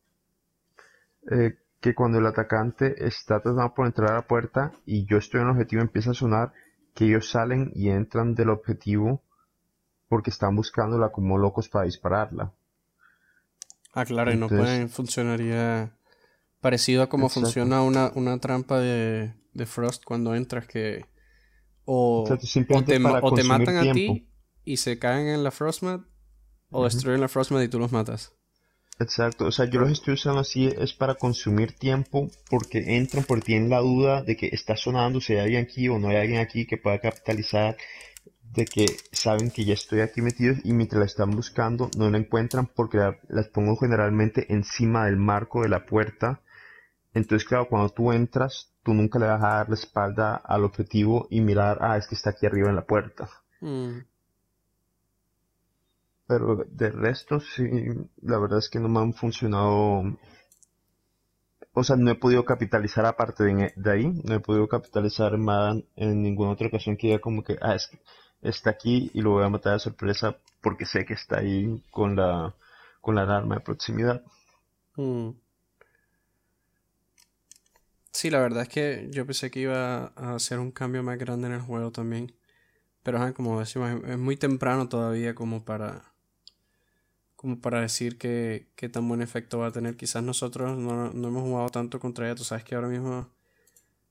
S2: eh, que cuando el atacante está tratando por entrar a la puerta y yo estoy en el objetivo empieza a sonar, que ellos salen y entran del objetivo porque están buscándola como locos para dispararla.
S1: Ah, claro, y no pueden, funcionaría parecido a como funciona una, una trampa de, de, Frost cuando entras que o, o te, matan a ti y se caen en la Frostmat o destruyen la Frostmat y tú los matas.
S2: Exacto, o sea, yo los estoy usando así es para consumir tiempo porque entran porque tienen la duda de que está sonando si hay alguien aquí o no hay alguien aquí que pueda capitalizar de que saben que ya estoy aquí metido y mientras la están buscando no la encuentran porque las pongo generalmente encima del marco de la puerta. Entonces, claro, cuando tú entras, tú nunca le vas a dar la espalda al objetivo y mirar, ah, es que está aquí arriba en la puerta. Mm. Pero de resto, sí, la verdad es que no me han funcionado. O sea, no he podido capitalizar aparte de, de ahí, no he podido capitalizar más en ninguna otra ocasión que ya como que, ah, es que está aquí y lo voy a matar de sorpresa porque sé que está ahí con la, con la alarma de proximidad. Mm.
S1: Sí, la verdad es que yo pensé que iba a hacer un cambio más grande en el juego también. Pero como decimos, es muy temprano todavía como para como para decir que, qué tan buen efecto va a tener. Quizás nosotros no, no, hemos jugado tanto contra ella. Tú sabes que ahora mismo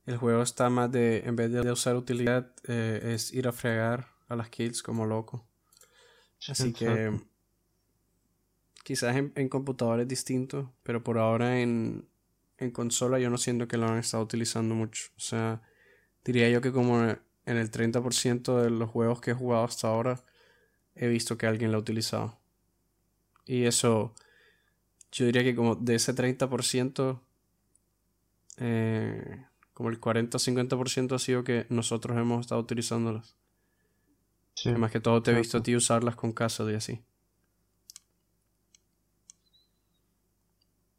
S1: el juego está más de, en vez de usar utilidad, eh, es ir a fregar a las kills como loco. Así que quizás en, computador es distinto, pero por ahora en, en consola yo no siento que lo han estado utilizando mucho. O sea, diría yo que como en el 30% de los juegos que he jugado hasta ahora he visto que alguien lo ha utilizado. Y eso, yo diría que como de ese 30%, eh, como el 40-50% ha sido que nosotros hemos estado utilizándolas. Más que todo te he visto a ti usarlas con casa y así.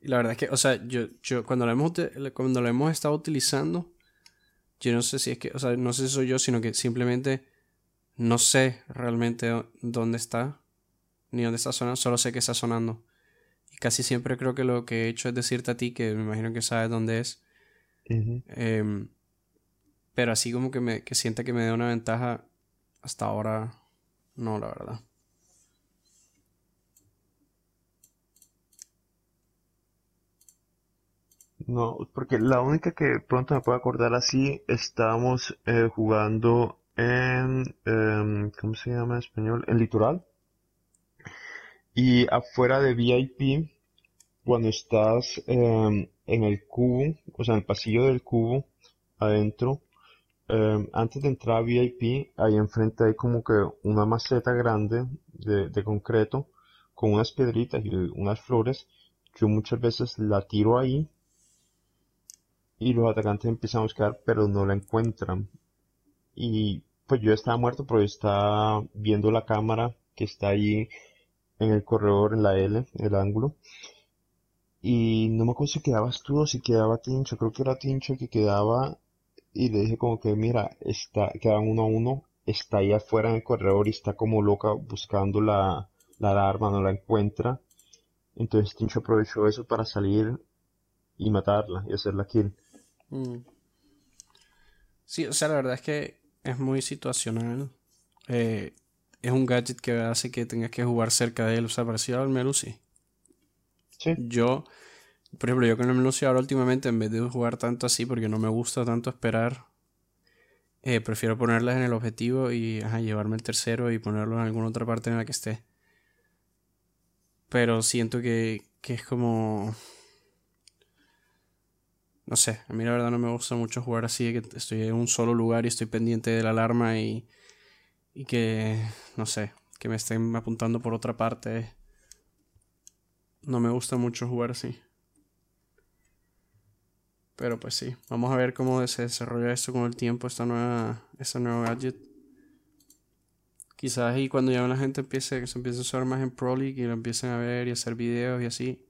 S1: Y la verdad es que, o sea, yo, yo cuando lo hemos cuando lo hemos estado utilizando, yo no sé si es que, o sea, no sé si soy yo, sino que simplemente no sé realmente dónde está, ni dónde está sonando, solo sé que está sonando. Y casi siempre creo que lo que he hecho es decirte a ti, que me imagino que sabes dónde es. Em, pero así como que me que sienta que me da una ventaja, hasta ahora, no, la verdad.
S2: No, porque la única que pronto me puedo acordar así, estábamos eh, jugando en, em, ¿cómo se llama en español? En Litoral. Y afuera de VIP, cuando estás em, en el cubo, o sea, en el pasillo del cubo, adentro, Em, antes de entrar a VIP, ahí enfrente hay como que una maceta grande de, concreto con unas piedritas y unas flores. Yo muchas veces la tiro ahí y los atacantes empiezan a buscar, pero no la encuentran. Y pues yo estaba muerto, pero estaba viendo la cámara que está ahí en el corredor, en la L, el ángulo. Y no me acuerdo si quedabas tú o si quedaba Tincho, creo que era Tincho que quedaba y le dije como que mira, está, quedan uno a uno, está ahí afuera en el corredor y está como loca buscando la, la alarma, no la encuentra. Entonces Tincho aprovechó eso para salir y matarla y hacer la kill. Mm.
S1: Sí, o sea, la verdad es que es muy situacional. Eh, es un gadget que hace que tengas que jugar cerca de él. O sea, parecido al Melusi. Sí. Yo por ejemplo, yo con el menú ahora últimamente, en vez de jugar tanto así, porque no me gusta tanto esperar, eh, prefiero ponerlas en el objetivo y llevarme el tercero y ponerlo en alguna otra parte en la que esté. Pero siento que, que es como... No sé, a mí la verdad no me gusta mucho jugar así, que estoy en un solo lugar y estoy pendiente de la alarma y, y que, no sé, que me estén apuntando por otra parte. No me gusta mucho jugar así. Pero pues sí, vamos a ver cómo se desarrolla esto con el tiempo, esta nueva, esta nueva gadget. Quizás ahí cuando ya la gente empiece, que se empiece a usar más en Pro League y lo empiecen a ver y hacer videos y así,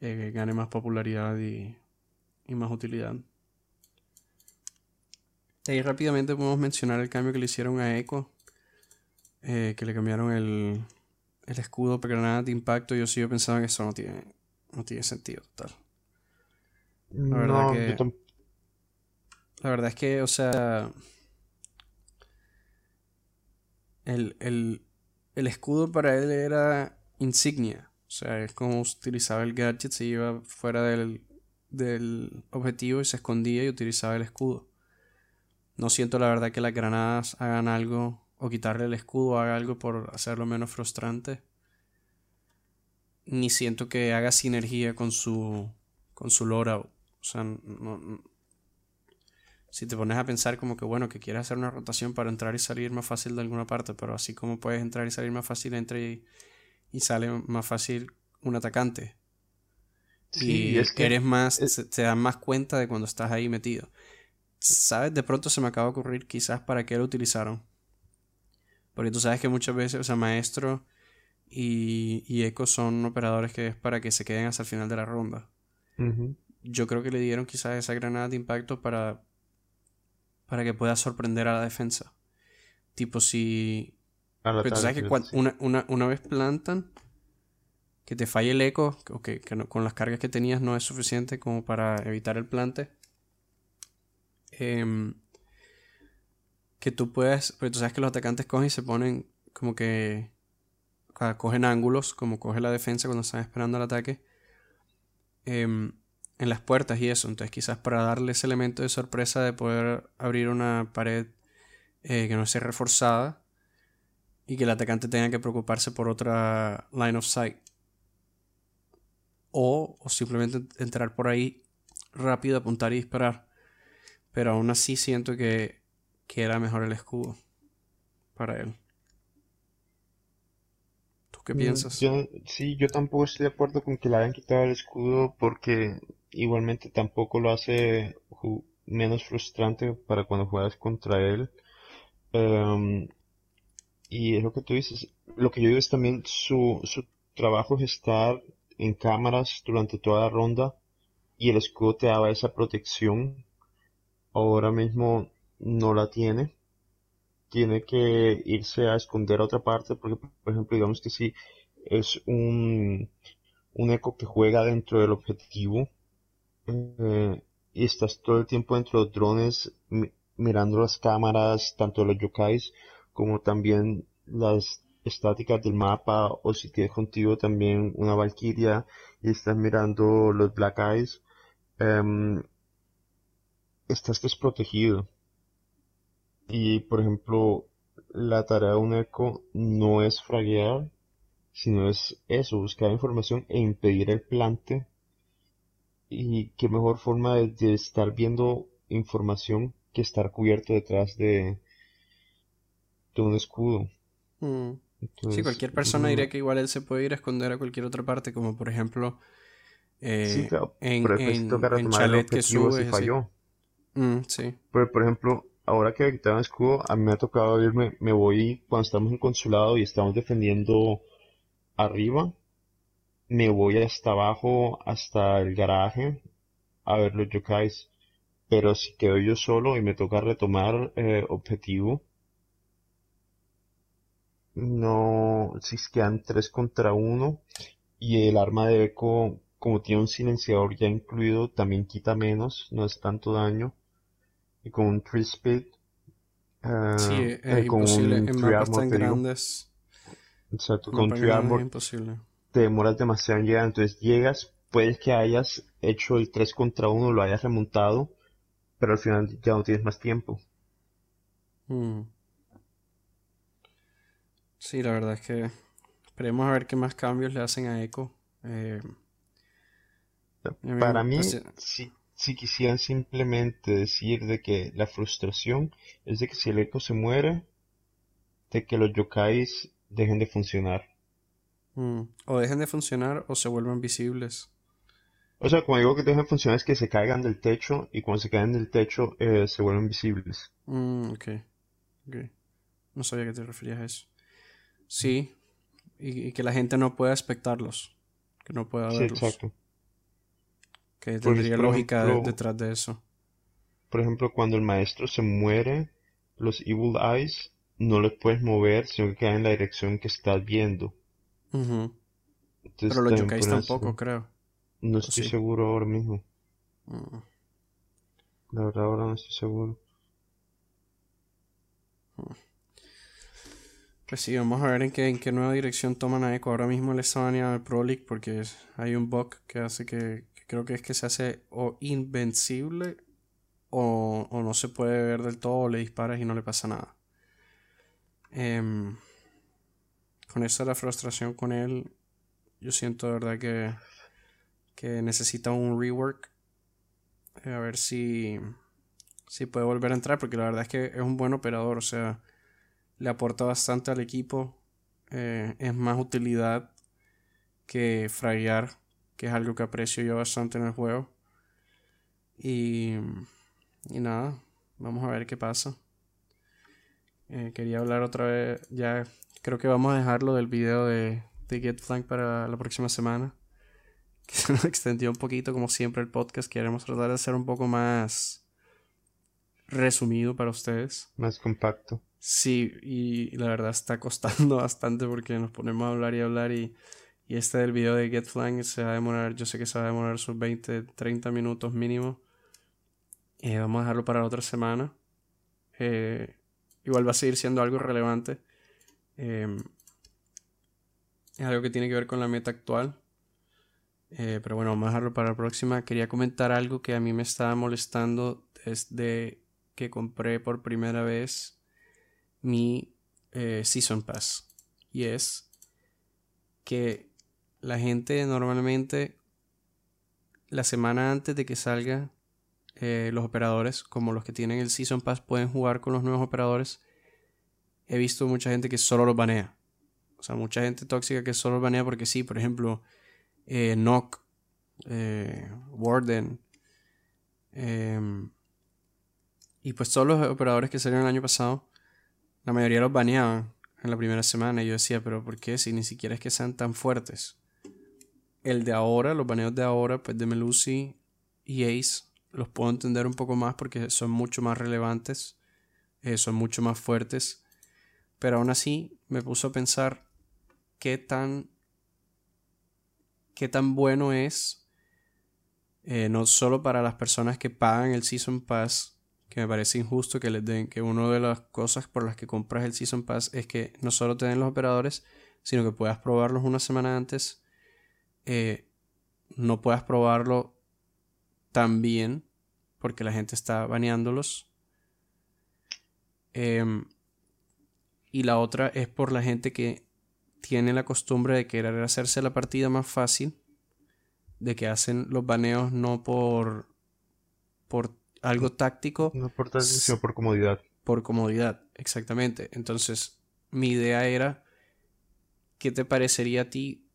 S1: eh, gane más popularidad y y más utilidad. Y rápidamente podemos mencionar el cambio que le hicieron a Echo. Eh, que le cambiaron el, el escudo para granada de impacto. Yo sigo pensando que eso no tiene, no tiene sentido total. La verdad que. La verdad es que, o sea. El, el, el escudo para él era insignia. O sea, es como utilizaba el gadget, se iba fuera del, del objetivo y se escondía y utilizaba el escudo. No siento la verdad que las granadas hagan algo o quitarle el escudo haga algo por hacerlo menos frustrante. Ni siento que haga sinergia con su con su loadout. O sea, no, si te pones a pensar como que bueno, que quieres hacer una rotación para entrar y salir más fácil de alguna parte, pero así como puedes entrar y salir más fácil, entra y, y sale más fácil un atacante. y es que eres más, te das más cuenta de cuando estás ahí metido. ¿sabes? De pronto se me acaba de ocurrir quizás para qué lo utilizaron. Porque tú sabes que muchas veces, o sea, Maestro y, y Echo son operadores que es para que se queden hasta el final de la ronda. Yo creo que le dieron quizás esa granada de impacto para, para que pueda sorprender a la defensa. Tipo si... Pero tú sabes que una, una, una, vez plantan, que te falle el eco, o que, con las cargas que tenías no es suficiente como para evitar el plante Em, que tú puedes, porque tú sabes que los atacantes cogen y se ponen como que cogen ángulos, como coge la defensa cuando están esperando el ataque, em, en las puertas y eso. Entonces quizás para darle ese elemento de sorpresa de poder abrir una pared eh, que no esté reforzada y que el atacante tenga que preocuparse por otra line of sight. O, o simplemente entrar por ahí rápido, apuntar y disparar. Pero aún así siento que, que era mejor el escudo para él. ¿Tú qué mm, piensas?
S2: sí, yo tampoco estoy de acuerdo con que le hayan quitado el escudo porque igualmente tampoco lo hace menos frustrante para cuando juegas contra él. Em, y es lo que tú dices. Lo que yo digo es también su, su trabajo es estar en cámaras durante toda la ronda y el escudo te daba esa protección ahora mismo no la tiene. Tiene que irse a esconder a otra parte porque, por ejemplo, digamos que si es un, un eco que juega dentro del objetivo eh, y estás todo el tiempo dentro de los drones mirando las cámaras, tanto los yokais como también las estáticas del mapa o si tienes contigo también una valquiria y estás mirando los black eyes em, estás desprotegido. Y por ejemplo, la tarea de un eco no es fraguear, sino es eso, buscar información e impedir el plante. Y qué mejor forma de, estar viendo información que estar cubierto detrás de, de un escudo.
S1: Mm. sí, cualquier persona diría que igual él se puede ir a esconder a cualquier otra parte, como por ejemplo eh, en, en, chalet que sube. falló. Mm, sí.
S2: Pero, por ejemplo, ahora que el escudo, a mí me ha tocado irme, me voy cuando estamos en consulado y estamos defendiendo arriba, me voy hasta abajo, hasta el garaje, a ver los yokais. Pero si quedo yo solo y me toca retomar eh, objetivo, no, si quedan tres contra uno y el arma de eco, como tiene un silenciador ya incluido, también quita menos, no es tanto daño y con un tree speed. Uh, sí, es eh, imposible en mapas tan grandes. Exacto, con imposible. te demoras demasiado en llegar, entonces llegas, puedes que hayas hecho el 3 contra 1, lo hayas remontado, pero al final ya no tienes más tiempo.
S1: Mm. Sí, la verdad es que esperemos a ver qué más cambios le hacen a Echo. Eh,
S2: Para mí, sí, si quisieran simplemente decir de que la frustración es de que si el eco se muere, de que los yokais dejen de funcionar.
S1: Mm, o dejen de funcionar o se vuelvan visibles.
S2: O sea, cuando digo que dejen de funcionar es que se caigan del techo y cuando se caen del techo eh, se vuelven visibles.
S1: Mm, ok. No sabía que te referías a eso. Sí. Y, que la gente no pueda espectarlos. Que no pueda verlos. Sí, exacto. Que tendría lógica detrás de eso.
S2: Por ejemplo, cuando el maestro se muere, los Evil Eyes no los puedes mover, sino que quedan en la dirección que estás viendo.
S1: Pero los Yokais tampoco, creo.
S2: No estoy seguro ahora mismo. Mm. La verdad ahora no estoy seguro.
S1: Mm. Pues sí, vamos a ver en qué, en qué nueva dirección toman a Echo. Ahora mismo le estaban al Pro League porque hay un bug que hace que, creo que es que se hace o invencible o, no se puede ver del todo o le disparas y no le pasa nada. Em, con esa la frustración con él, yo siento de verdad que, que necesita un rework. Eh, a ver si, si puede volver a entrar porque la verdad es que es un buen operador, o sea le aporta bastante al equipo. Eh, es más utilidad que fraguear, que es algo que aprecio yo bastante en el juego. Y, y nada, vamos a ver qué pasa. Eh, quería hablar otra vez, ya creo que vamos a dejarlo del video de, de Get Flank para la próxima semana. Que se nos extendió un poquito, como siempre, el podcast. Queremos tratar de hacer un poco más resumido para ustedes.
S2: Más compacto.
S1: Sí, y la verdad está costando bastante porque nos ponemos a hablar y hablar y, y este del video de Get Flying se va a demorar, yo sé que se va a demorar sus 20, 30 minutos mínimo. Eh, vamos a dejarlo para otra semana. Eh, igual va a seguir siendo algo relevante. Em, es algo que tiene que ver con la meta actual. Eh, pero bueno, vamos a dejarlo para la próxima. Quería comentar algo que a mí me estaba molestando desde que compré por primera vez mi eh, Season Pass. Y es que la gente normalmente la semana antes de que salga eh, los operadores, como los que tienen el Season Pass, pueden jugar con los nuevos operadores. He visto mucha gente que solo los banea. O sea, mucha gente tóxica que solo los banea porque sí, por ejemplo, eh, Nock, eh, Warden. Em, y pues todos los operadores que salieron el año pasado la mayoría los baneaban en la primera semana y yo decía, pero ¿por qué? Si ni siquiera es que sean tan fuertes. El de ahora, los baneos de ahora, pues de Melusi y Ace, los puedo entender un poco más porque son mucho más relevantes, eh, son mucho más fuertes. Pero aún así me puso a pensar qué tan, qué tan bueno es, eh, no solo para las personas que pagan el Season Pass, que me parece injusto que les den, que una de las cosas por las que compras el Season Pass es que no solo te den los operadores, sino que puedas probarlos una semana antes. Eh, no puedas probarlo tan bien porque la gente está baneándolos. Em, y la otra es por la gente que tiene la costumbre de querer hacerse la partida más fácil, de que hacen los baneos no por, por algo táctico.
S2: No por sino por comodidad.
S1: Por comodidad, exactamente. Entonces, mi idea era, ¿qué te parecería a ti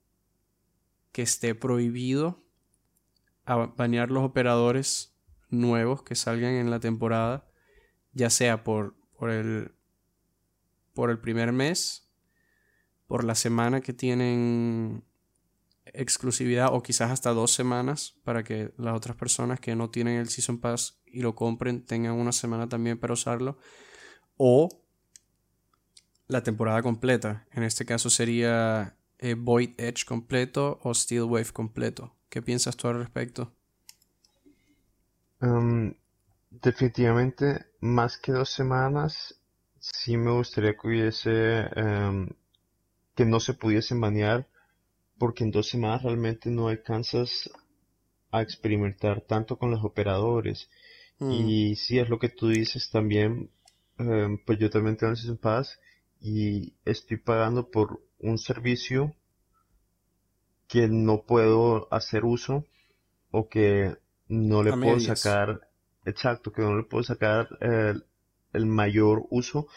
S1: que esté prohibido banear los operadores nuevos que salgan en la temporada, ya sea por, por, el, por el primer mes, por la semana que tienen exclusividad o quizás hasta dos semanas para que las otras personas que no tienen el Season Pass y lo compren tengan una semana también para usarlo o la temporada completa. En este caso sería eh, Void Edge completo o Steel Wave completo. ¿Qué piensas tú al respecto?
S2: Um, definitivamente, más que dos semanas, sí me gustaría que hubiese um, que no se pudiesen banear porque en dos semanas realmente no alcanzas a experimentar tanto con los operadores. Mm. Y si es lo que tú dices también, em, pues yo también tengo Season Pass y estoy pagando por un servicio que no puedo hacer uso o que no le puedo sacar, exacto, que no le puedo sacar el mayor uso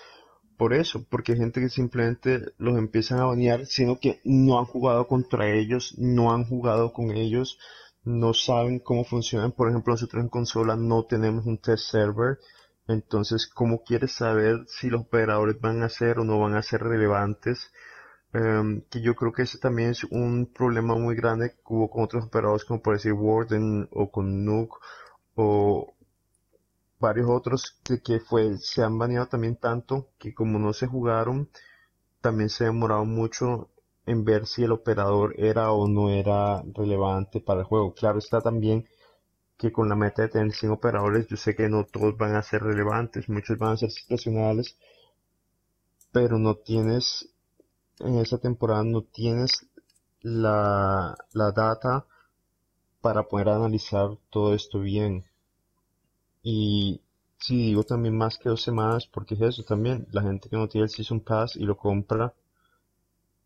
S2: por eso, porque hay gente que simplemente los empiezan a banear, sino que no han jugado contra ellos, no han jugado con ellos, no saben cómo funcionan. Por ejemplo, nosotros en consola no tenemos un test server, entonces, ¿cómo quieres saber si los operadores van a ser o no van a ser relevantes? Em, que yo creo que ese también es un problema muy grande que hubo con otros operadores como por decir Warden o con Nuke o varios otros que, fue, se han baneado también tanto que como no se jugaron, también se ha demorado mucho en ver si el operador era o no era relevante para el juego. Claro está también que con la meta de tener 100 operadores, yo sé que no todos van a ser relevantes, muchos van a ser situacionales, pero no tienes, en esa temporada no tienes la, la data para poder analizar todo esto bien. Y si digo también más que dos semanas, porque es eso también, la gente que no tiene el Season Pass y lo compra,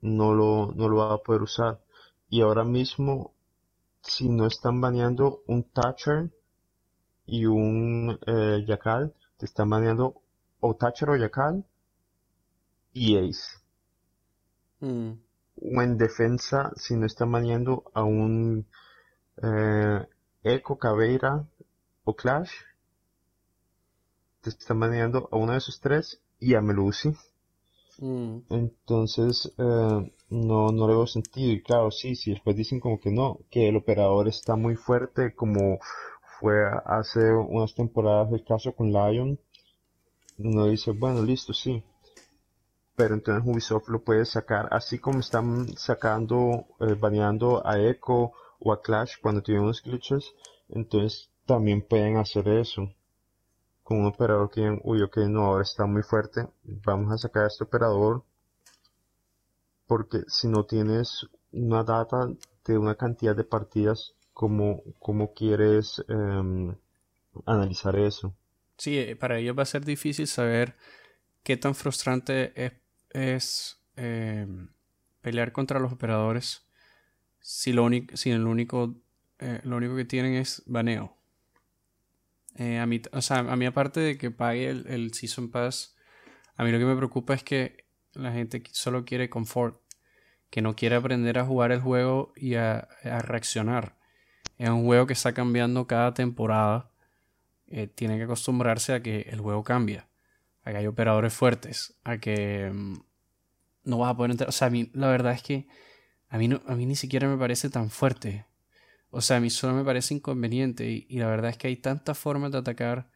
S2: no lo, no lo va a poder usar. Y ahora mismo, si no están baneando un Thatcher y un eh, Yakal, te están baneando o Thatcher o Yakal y Ace. Mm. O en defensa, si no están baneando a un eh, Echo, Caveira o Clash, te están baneando a uno de esos tres y a Melusi. Mm. Entonces, eh, no, no le veo sentido. Y claro, sí, si después dicen como que no, que el operador está muy fuerte, como fue hace unas temporadas el caso con Lion, uno dice, bueno, listo, sí. Pero entonces Ubisoft lo puede sacar, así como están sacando, eh, baneando a Echo o a Clash cuando tienen unos glitches, entonces también pueden hacer eso con un operador que, uy, ok, no, ahora está muy fuerte, vamos a sacar este operador, porque si no tienes una data de una cantidad de partidas, ¿cómo, cómo quieres em, analizar eso?
S1: Sí, eh, para ellos va a ser difícil saber qué tan frustrante es, em, pelear contra los operadores si lo si el único, eh, lo único que tienen es baneo. Eh, a, mí, o sea, a mí aparte de que pague el, Season Pass, a mí lo que me preocupa es que la gente solo quiere confort, que no quiere aprender a jugar el juego y a, reaccionar. Es un juego que está cambiando cada temporada. Eh, tiene que acostumbrarse a que el juego cambia, a que hay operadores fuertes, a que mm, no vas a poder entrar. O sea, a mí la verdad es que a mí, no, a mí ni siquiera me parece tan fuerte o sea, a mí solo me parece inconveniente y, la verdad es que hay tantas formas de atacar,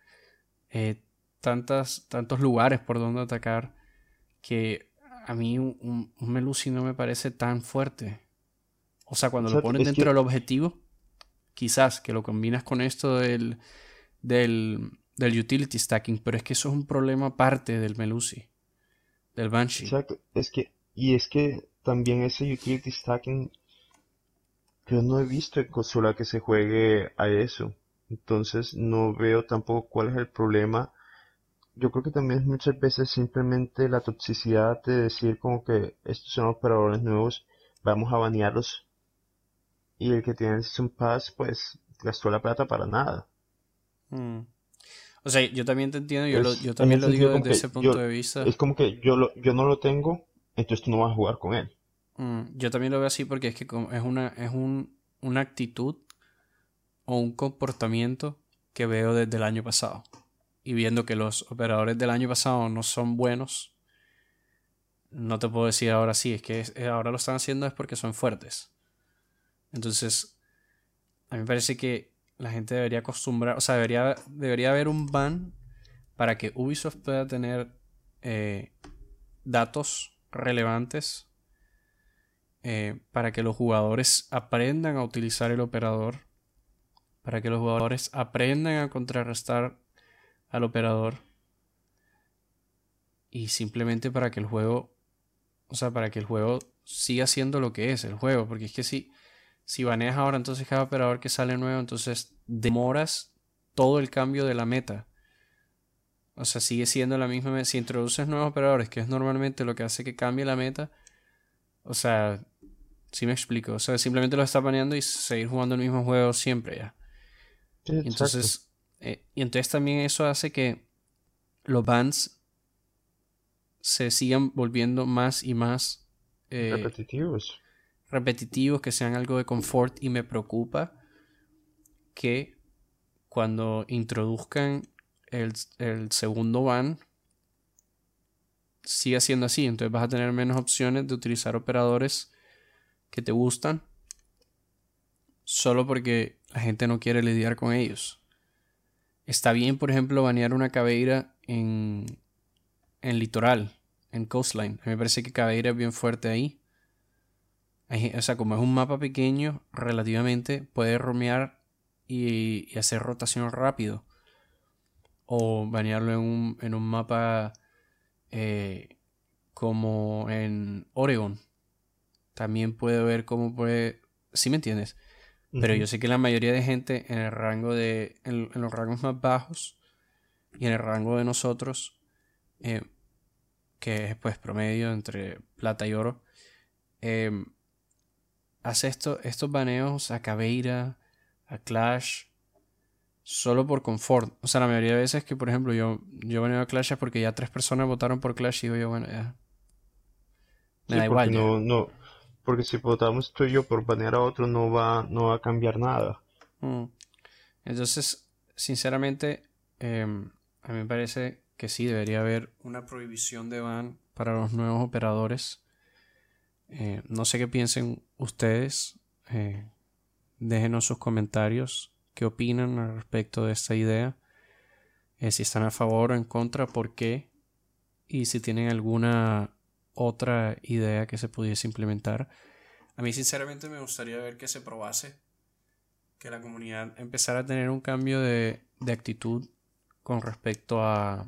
S1: eh, tantas, tantos lugares por donde atacar, que a mí un, un, Melusi no me parece tan fuerte. O sea, cuando lo ponen dentro del objetivo, quizás que lo combinas con esto del, del, del utility stacking, pero es que eso es un problema aparte del Melusi, del Banshee.
S2: Exacto, es que, y es que también ese utility stacking yo no he visto en consola que se juegue a eso. Entonces no veo tampoco cuál es el problema. Yo creo que también muchas veces simplemente la toxicidad de decir como que estos son operadores nuevos, vamos a banearlos. Y el que tiene el Season Pass, pues gastó la plata para nada.
S1: Mm. O sea, yo también te entiendo, yo, también lo digo desde ese punto de vista.
S2: Es como que yo, lo, yo no lo tengo, entonces tú no vas a jugar con él.
S1: Mm, yo también lo veo así porque es que es una, es una actitud o un comportamiento que veo desde el año pasado. Y viendo que los operadores del año pasado no son buenos, no te puedo decir ahora sí, es que ahora lo están haciendo es porque son fuertes. Entonces, a mí me parece que la gente debería acostumbrar, o sea, debería, debería haber un ban para que Ubisoft pueda tener eh, datos relevantes eh, para que los jugadores aprendan a utilizar el operador, para que los jugadores aprendan a contrarrestar al operador y simplemente para que el juego, o sea, para que el juego siga siendo lo que es el juego, porque es que si, si baneas ahora, entonces cada operador que sale nuevo, entonces demoras todo el cambio de la meta. O sea, sigue siendo la misma Si introduces nuevos operadores, que es normalmente lo que hace que cambie la meta, o sea, si me explico. O sea, simplemente lo está baneando y seguir jugando el mismo juego siempre ya. entonces, eh, y entonces también eso hace que los bans se sigan volviendo más y más
S2: eh, repetitivos.
S1: Repetitivos, que sean algo de confort y me preocupa que cuando introduzcan el, el segundo ban siga siendo así. Entonces vas a tener menos opciones de utilizar operadores que te gustan solo porque la gente no quiere lidiar con ellos. Está bien, por ejemplo, banear una cabeira en, en litoral, en coastline. A mí me parece que cabeira es bien fuerte ahí. O sea, como es un mapa pequeño, relativamente puede romear y, hacer rotación rápido. O banearlo en un, en un mapa eh, como en Oregon. También puede ver cómo puede. ¿Sí me entiendes? Pero yo sé que la mayoría de gente en el rango de. en, los rangos más bajos y en el rango de nosotros, eh, que es pues promedio entre plata y oro, eh, hace esto, estos baneos a Caveira, a Clash, solo por confort. O sea, la mayoría de veces que, por ejemplo, yo, yo baneo a Clash es porque ya tres personas votaron por Clash y digo yo, bueno, ya.
S2: Me da igual. No, no, porque si votamos tú y yo por banear a otro no va, no va a cambiar nada.
S1: Mm. Entonces, sinceramente, em, a mí me parece que sí, debería haber una prohibición de ban para los nuevos operadores. Eh, no sé qué piensen ustedes. Eh, déjenos sus comentarios. ¿Qué opinan al respecto de esta idea? Eh, si están a favor o en contra, por qué. Y si tienen alguna otra idea que se pudiese implementar. A mí sinceramente me gustaría ver que se probase, que la comunidad empezara a tener un cambio de, actitud con respecto a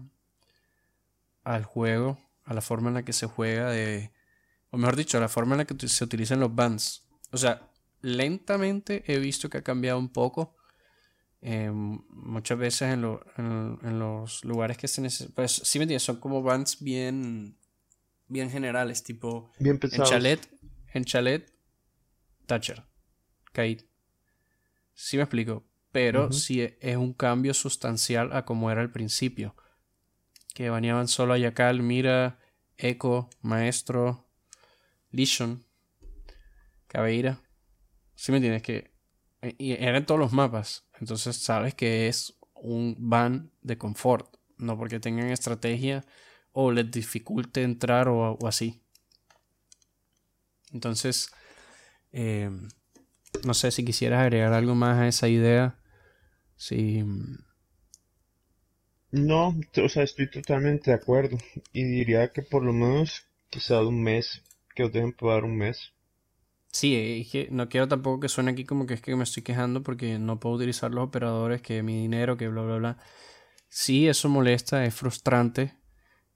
S1: al juego, a la forma en la que se juega, de, o mejor dicho, la forma en la que se utilizan los bans. O sea, lentamente he visto que ha cambiado un poco. Em, muchas veces en, en, los lugares que se necesitan, pues sí me entiendes, son como bans bien bien generales, tipo
S2: en
S1: chalet, en chalet, Thatcher, Kate. Sí me explico, pero sí es un cambio sustancial a como era al principio. Que baneaban solo a Yakal, Mira, Echo, Maestro, Lishon, Cabeira. ¿Sí me entiendes? Que y eran todos los mapas. Entonces sabes que es un ban de confort. No porque tengan estrategia o les dificulte entrar o, así. Entonces, eh, no sé si quisieras agregar algo más a esa idea. Si...
S2: No, o sea, estoy totalmente de acuerdo. Y diría que por lo menos quizá un mes, que os dejen probar un mes.
S1: Sí, es no quiero tampoco que suene aquí como que es que me estoy quejando porque no puedo utilizar los operadores, que mi dinero, que bla, bla, bla. Sí, eso molesta, es frustrante,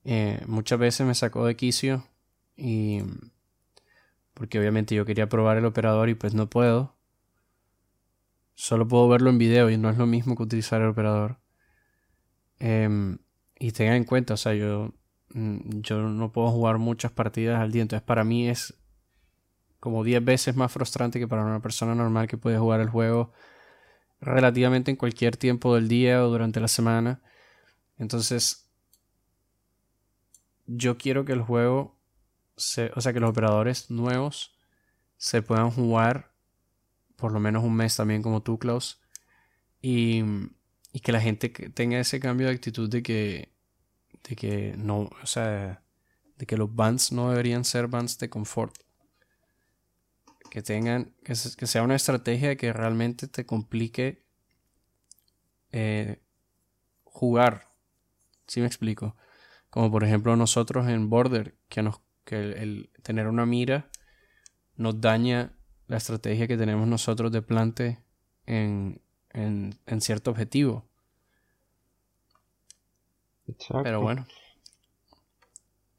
S1: eh, muchas veces me sacó de quicio y porque obviamente yo quería probar el operador y pues no puedo. Solo puedo verlo en video y no es lo mismo que utilizar el operador. Em, y tengan en cuenta, o sea, yo, yo no puedo jugar muchas partidas al día, entonces para mí es como 10 veces más frustrante que para una persona normal que puede jugar el juego relativamente en cualquier tiempo del día o durante la semana. Entonces, yo quiero que el juego, o sea, que los operadores nuevos se puedan jugar por lo menos un mes también como tú, Klaus. Y, y que la gente tenga ese cambio de actitud de que, de que no, o sea, de que los bands no deberían ser bands de confort. Que tengan, que, sea una estrategia que realmente te complique eh, jugar. ¿Sí me explico? Como por ejemplo nosotros en Border, que, nos, que el, tener una mira nos daña la estrategia que tenemos nosotros de plante en, en, cierto objetivo. Pero bueno,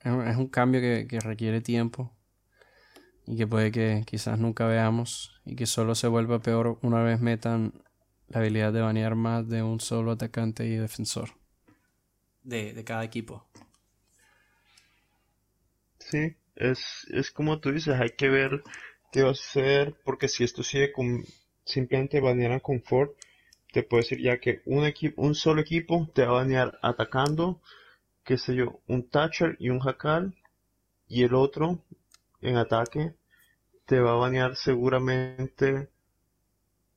S1: es un cambio que, que, requiere tiempo y que puede que quizás nunca veamos y que solo se vuelva peor una vez metan la habilidad de banear más de un solo atacante y defensor. De, de cada equipo.
S2: Sí, es, es como tú dices, hay que ver qué va a suceder, porque si esto sigue con simplemente banear a confort, te puedo decir ya que un equipo, un solo equipo te va a banear atacando, qué sé yo, un Thatcher y un Jackal, y el otro en ataque te va a banear seguramente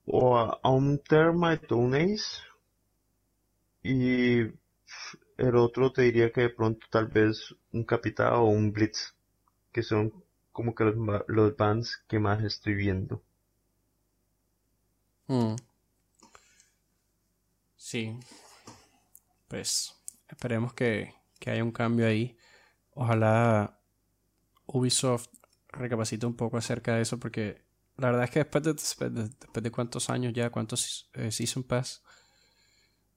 S2: o a, un Termite o un Ace, y el otro te diría que de pronto tal vez un Capital o un Blitz, que son como que los, los bands que más estoy viendo.
S1: Mm. Sí. Pues esperemos que, que haya un cambio ahí. Ojalá Ubisoft recapacite un poco acerca de eso porque la verdad es que después de, después de, cuántos años ya, cuántos eh, Season Pass,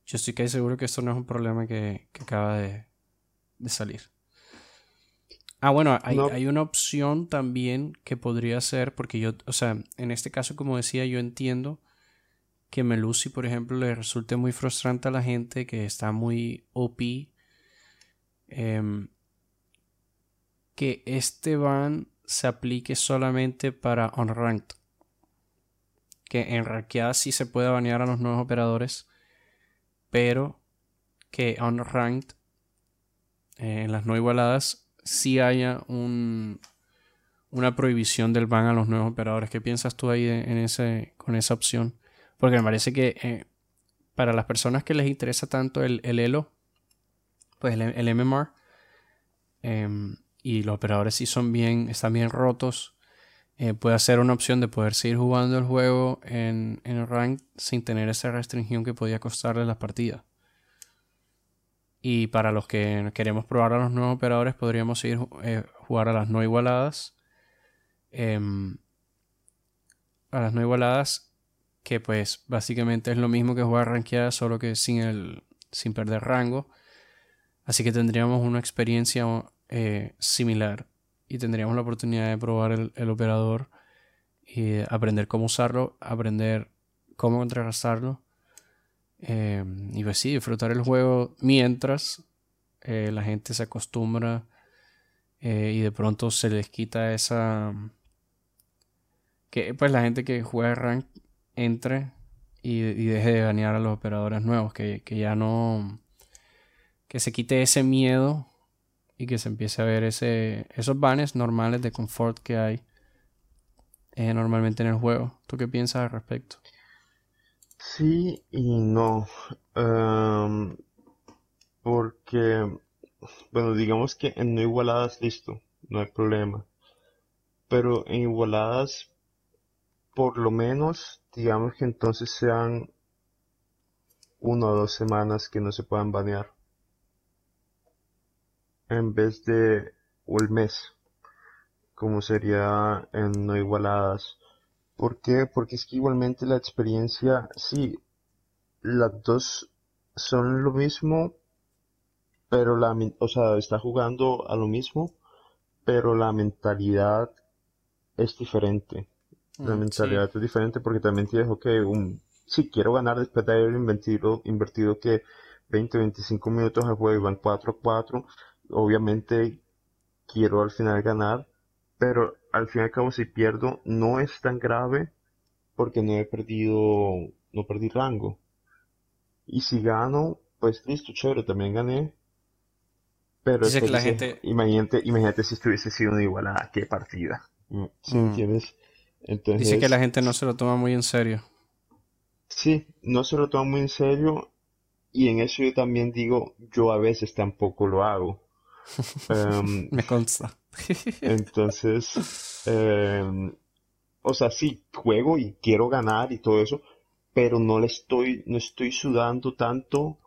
S1: yo estoy casi seguro que esto no es un problema que, acaba de, salir. Ah, bueno, hay, hay, una opción también que podría ser, porque yo, o sea, en este caso, como decía, yo entiendo que Melusi, por ejemplo, le resulte muy frustrante a la gente que está muy OP. Em, que este ban se aplique solamente on unranked. Que en rankeada sí se puede banear a los nuevos operadores, pero que unranked eh, en las no igualadas sí haya un, una prohibición del ban a los nuevos operadores. ¿Qué piensas tú ahí en ese, con esa opción? Porque me parece que eh, para las personas que les interesa tanto el, elo, pues el, el MMR, em, y los operadores sí son bien, están bien rotos, eh, puede ser una opción de poder seguir jugando el juego en, en rank sin tener esa restricción que podía costarle las partidas. Y para los que queremos probar a los nuevos operadores, podríamos seguir eh, jugar a las no igualadas. Em, a las no igualadas, que pues básicamente es lo mismo que jugar rankeada, solo que sin, el, sin perder rango. Así que tendríamos una experiencia eh, similar y tendríamos la oportunidad de probar el, operador y aprender cómo usarlo, aprender cómo contrarrestarlo eh, y pues sí, disfrutar el juego mientras eh, la gente se acostumbra y de pronto se les quita esa que pues la gente que juega rank entre y, deje de banear a los operadores nuevos que, que ya no que se quite ese miedo y que se empiece a ver ese, esos banners normales de confort que hay eh, normalmente en el juego. ¿Tú qué piensas al respecto?
S2: Sí y no. Em, porque, bueno, digamos que en no igualadas, listo, no hay problema. Pero en igualadas, por lo menos, digamos que entonces sean una o dos semanas que no se puedan banear en vez de el mes, como sería en no igualadas. ¿Por qué? Porque es que igualmente la experiencia, sí, las dos son lo mismo, pero la, o sea, está jugando a lo mismo, pero la mentalidad es diferente. La mm, mentalidad es diferente porque también tienes, ok, un, si quiero ganar después de haber invertido, invertido que 20, 25 minutos al juego y van 4 a 4, obviamente quiero al final ganar, pero al fin y al cabo si pierdo no es tan grave porque no he perdido, no perdí rango. Y si gano, pues listo, chévere, también gané. Pero
S1: dice que la gente...
S2: imagínate, imagínate si estuviese sido una igualada, qué partida. Mm, ¿Sí mm. entiendes?
S1: Entonces, dice que la gente no se lo toma muy en serio.
S2: Sí, no se lo toma muy en serio. Y en eso yo también digo, yo a veces tampoco lo hago.
S1: Em, Me consta.
S2: entonces, em, o sea, sí, juego y quiero ganar y todo eso, pero no le estoy, no estoy sudando tanto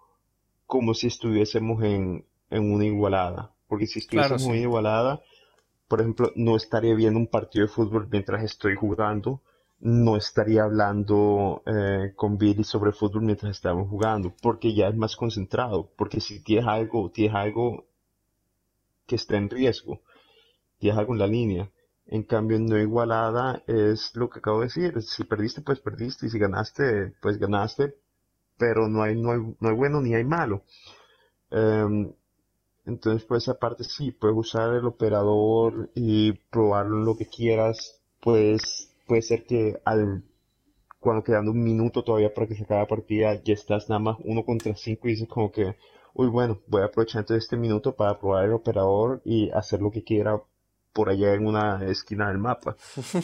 S2: como si estuviésemos en, en una igualada. Porque si estuviésemos en una igualada, por ejemplo, no estaría viendo un partido de fútbol mientras estoy jugando, no estaría hablando eh, con Billy sobre fútbol mientras estamos jugando, porque ya es más concentrado, porque si tienes algo, tienes algo que está en riesgo. Viaja con la línea. En cambio, no igualada es lo que acabo de decir. Si perdiste, pues perdiste. Y si ganaste, pues ganaste. Pero no hay, no hay, no hay bueno ni hay malo. Em, entonces, pues aparte sí, puedes usar el operador y probarlo en lo que quieras. Pues puede ser que al cuando quedando un minuto todavía para que se acabe la partida, ya estás nada más uno contra cinco y dices como que uy, bueno, voy a aprovechar entonces este minuto para probar el operador y hacer lo que quiera por allá en una esquina del mapa,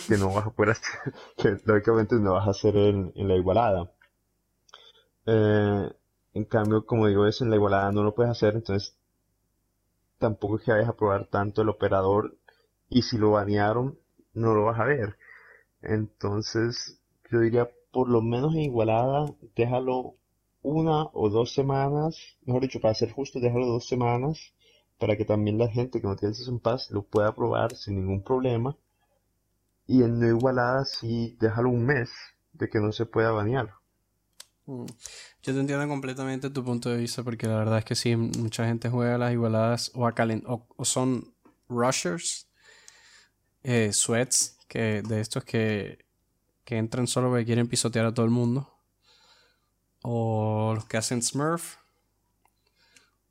S2: que no vas a poder hacer, que lógicamente no vas a hacer en, la igualada. Eh, En cambio, como digo, es en la igualada no lo puedes hacer, entonces tampoco es que vayas a probar tanto el operador y si lo banearon no lo vas a ver. Entonces, yo diría por lo menos en igualada, déjalo una o dos semanas, mejor dicho, para ser justo, déjalo dos semanas para que también la gente que no tiene Season Pass lo pueda probar sin ningún problema. Y en no igualada sí, déjalo un mes de que no se pueda banear.
S1: Mm. Yo te entiendo completamente tu punto de vista porque la verdad es que sí, mucha gente juega las igualadas o, a o, son rushers, eh, sweats, que de estos que, que entran solo porque quieren pisotear a todo el mundo. O los que hacen Smurf.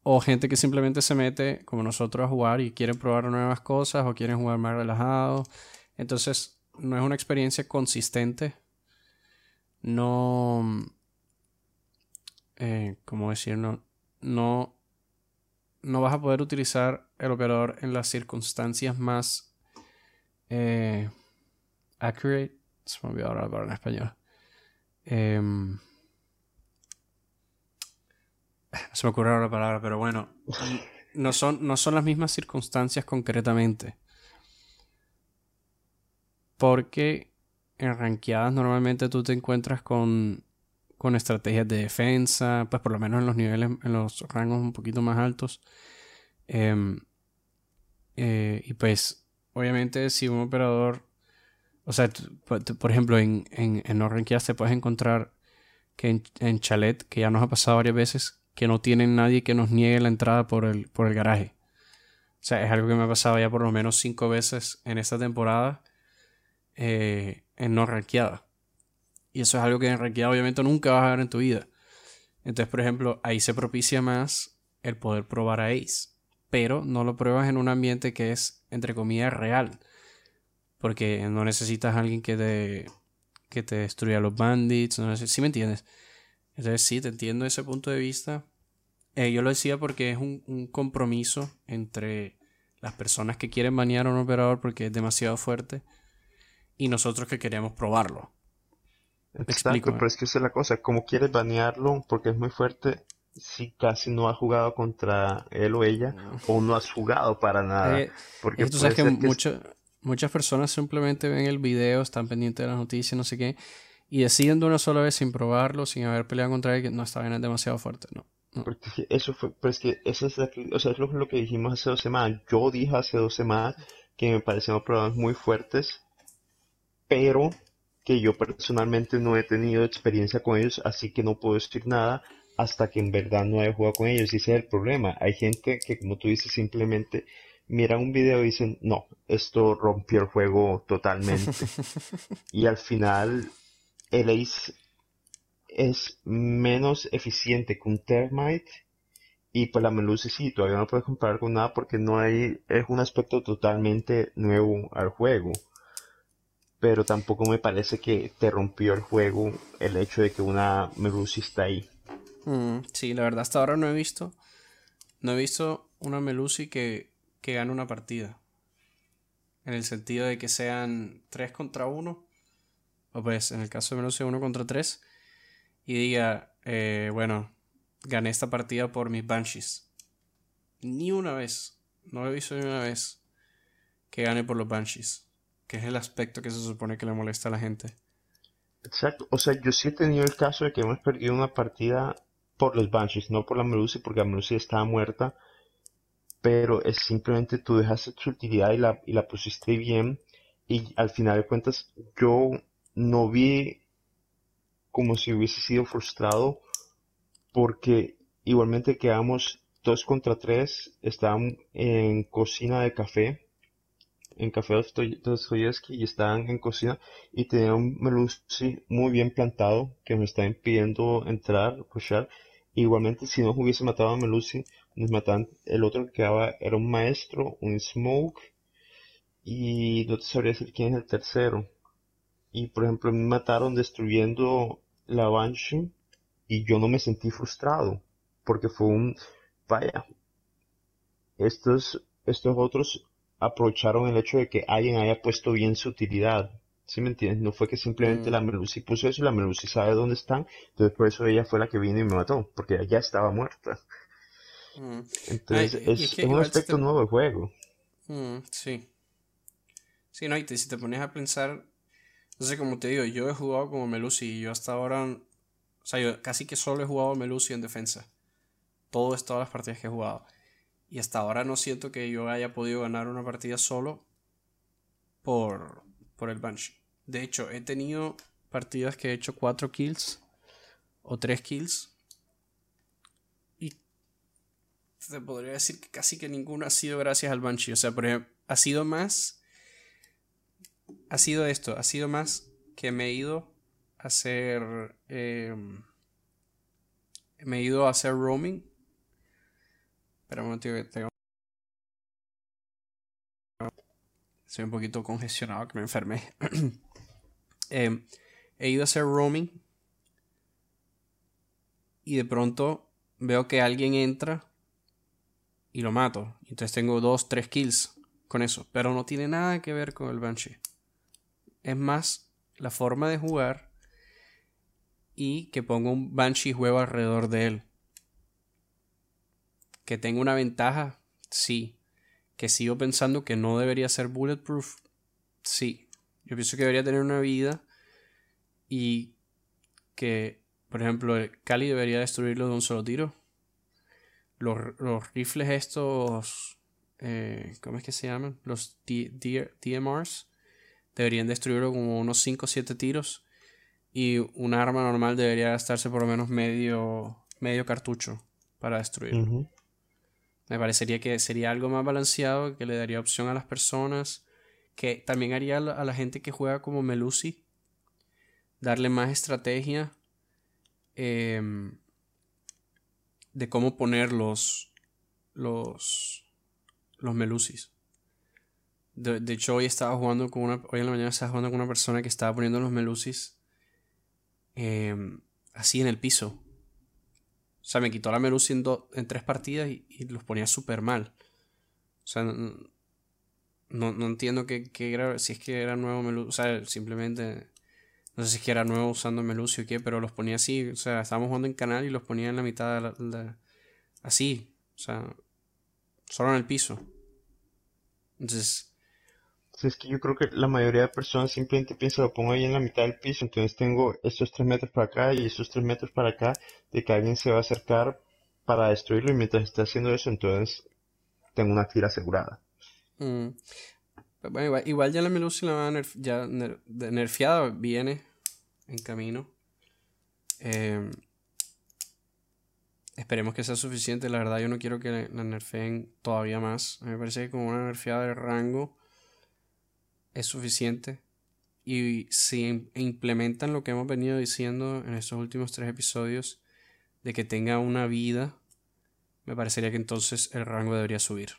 S1: O gente que simplemente se mete, como nosotros, a jugar y quieren probar nuevas cosas o quieren jugar más relajado. Entonces, no es una experiencia consistente. No eh, ¿cómo decirlo? No, no vas a poder utilizar el operador en las circunstancias más eh, accurate. Se me olvidó ahora la palabra en español. Em, se me ahora la palabra, pero bueno, no son, no son las mismas circunstancias concretamente. Porque en ranqueadas normalmente tú te encuentras con con estrategias de defensa, pues por lo menos en los niveles, en los rangos un poquito más altos. Em, eh, y pues, obviamente, si un operador, o sea, por ejemplo, en, en, en no te puedes encontrar que en, Chalet, que ya nos ha pasado varias veces, que no tienen nadie que nos niegue la entrada por el, por el garaje. O sea, es algo que me ha pasado ya por lo menos cinco veces en esta temporada eh, en no ranqueada. Y eso es algo que en realidad obviamente nunca vas a ver en tu vida. Entonces, por ejemplo, ahí se propicia más el poder probar a Ace. Pero no lo pruebas en un ambiente que es, entre comillas, real. Porque no necesitas a alguien que te, que te destruya los bandits. No ¿Sí me entiendes? Entonces, sí, te entiendo ese punto de vista. Eh, yo lo decía porque es un, un, compromiso entre las personas que quieren banear a un operador porque es demasiado fuerte y nosotros que queremos probarlo.
S2: Exacto, pero es que esa es la cosa, como quieres banearlo porque es muy fuerte si casi no has jugado contra él o ella o no has jugado para nada.
S1: Eh, porque tú sabes que, muchas personas simplemente ven el video, están pendientes de las noticias, no sé qué, y deciden de una sola vez sin probarlo, sin haber peleado contra él, que no, está bien, es demasiado fuerte, no.
S2: Porque eso fue, pues que eso es, o sea, es lo, que dijimos hace dos semanas. Yo dije hace dos semanas que me parecían pruebas muy fuertes, pero que yo personalmente no he tenido experiencia con ellos, así que no puedo decir nada hasta que en verdad no haya jugado con ellos. Y ese es el problema. Hay gente que, como tú dices, simplemente miran un video y dicen, no, esto rompió el juego totalmente. y al final, el Ace es menos eficiente que un Termite. Y pues la Melusi sí, todavía no puedes comparar con nada porque no hay, es un aspecto totalmente nuevo al juego pero tampoco me parece que te rompió el juego el hecho de que una Melusi está ahí.
S1: Mm, sí, la verdad, hasta ahora no he visto. No he visto una Melusi que, que gane una partida. En el sentido de que sean 3 contra 1. O pues, en el caso de Melusi, 1 contra 3. Y diga, eh, bueno, gané esta partida por mis Banshees. Ni una vez. No he visto ni una vez que gane por los Banshees que es el aspecto que se supone que le molesta a la gente.
S2: Exacto, o sea, yo sí he tenido el caso de que hemos perdido una partida por los Banshees, no por la Melusi, porque la Melusi estaba muerta, pero es simplemente tú dejaste tu utilidad y la, y la pusiste bien, y al final de cuentas yo no vi como si hubiese sido frustrado, porque igualmente quedamos dos contra tres, estaban en cocina de café, en Café Dostoyevsky y estaban en cocina y tenía un Melusi muy bien plantado que me estaba impidiendo entrar, pushar. Igualmente, si no hubiese matado a Melusi, nos mataban. El otro que quedaba era un maestro, un smoke, y no te sabría decir quién es el tercero. Y por ejemplo, me mataron destruyendo la Banshee y yo no me sentí frustrado porque fue un vaya. Estos, estos otros aprovecharon el hecho de que alguien haya puesto bien su utilidad ¿Sí me entiendes? No fue que simplemente la mm. Melusi puso eso y la Melusi sabe dónde están, entonces por eso ella fue la que vino y me mató, porque ella ya estaba muerta. Mm. Entonces es, un aspecto nuevo del juego.
S1: Mm, sí. Sí, no, y si te pones a pensar, no sé, como te digo, yo he jugado como Melusi y yo hasta ahora, o sea, yo casi que solo he jugado Melusi en defensa. Todas, todas las partidas que he jugado. Y hasta ahora no siento que yo haya podido ganar una partida solo por, por el Banshee. De hecho, he tenido partidas que he hecho 4 kills o 3 kills. Y te podría decir que casi que ninguna ha sido gracias al Banshee. O sea, por ejemplo, ha sido más. Ha sido esto, ha sido más que me he ido a hacer. Em, me he ido a hacer roaming Espera un momento que tengo. Estoy un poquito congestionado que me enfermé. Em, he ido a hacer roaming. Y de pronto veo que alguien entra y lo mato. Entonces tengo dos, tres kills con eso. Pero no tiene nada que ver con el Banshee. Es más la forma de jugar y que pongo un Banshee juego alrededor de él. Que tengo una ventaja, sí. Que sigo pensando que no debería ser bulletproof, sí. Yo pienso que debería tener una vida y que, por ejemplo, Cali debería destruirlo de un solo tiro. Los, rifles estos, eh, ¿cómo es que se llaman? Los DMRs deberían destruirlo como unos 5 o 7 tiros y un arma normal debería gastarse por lo menos medio, medio cartucho para destruirlo. Me parecería que sería algo más balanceado, que le daría opción a las personas, que también haría a la gente que juega como Melusi, darle más estrategia em, de cómo poner los, los, los Melusis. De, hecho, hoy estaba jugando con una. Hoy en la mañana estaba jugando con una persona que estaba poniendo los Melusis em, así en el piso. O sea, me quitó la Melusi en, en tres partidas y, los ponía súper mal. O sea, no, no, entiendo qué, era, si es que era nuevo Melusi. O sea, simplemente. No sé si es que era nuevo usando Melusi o qué, pero los ponía así. O sea, estábamos jugando en canal y los ponía en la mitad de la, así. O sea, solo en el piso. Entonces,
S2: es que yo creo que la mayoría de personas simplemente piensa lo pongo ahí en la mitad del piso, entonces tengo estos tres metros para acá y estos tres metros para acá de que alguien se va a acercar para destruirlo y mientras esté haciendo eso entonces tengo una tira asegurada.
S1: Mm. Bueno, igual, ya la Melusi la ya nerfeada viene en camino. Em, esperemos que sea suficiente. La verdad, yo no quiero que la nerfeen todavía más. A me parece que como una nerfeada de rango es suficiente. Y si implementan lo que hemos venido diciendo en estos últimos tres episodios, de que tenga una vida, me parecería que entonces el rango debería subir.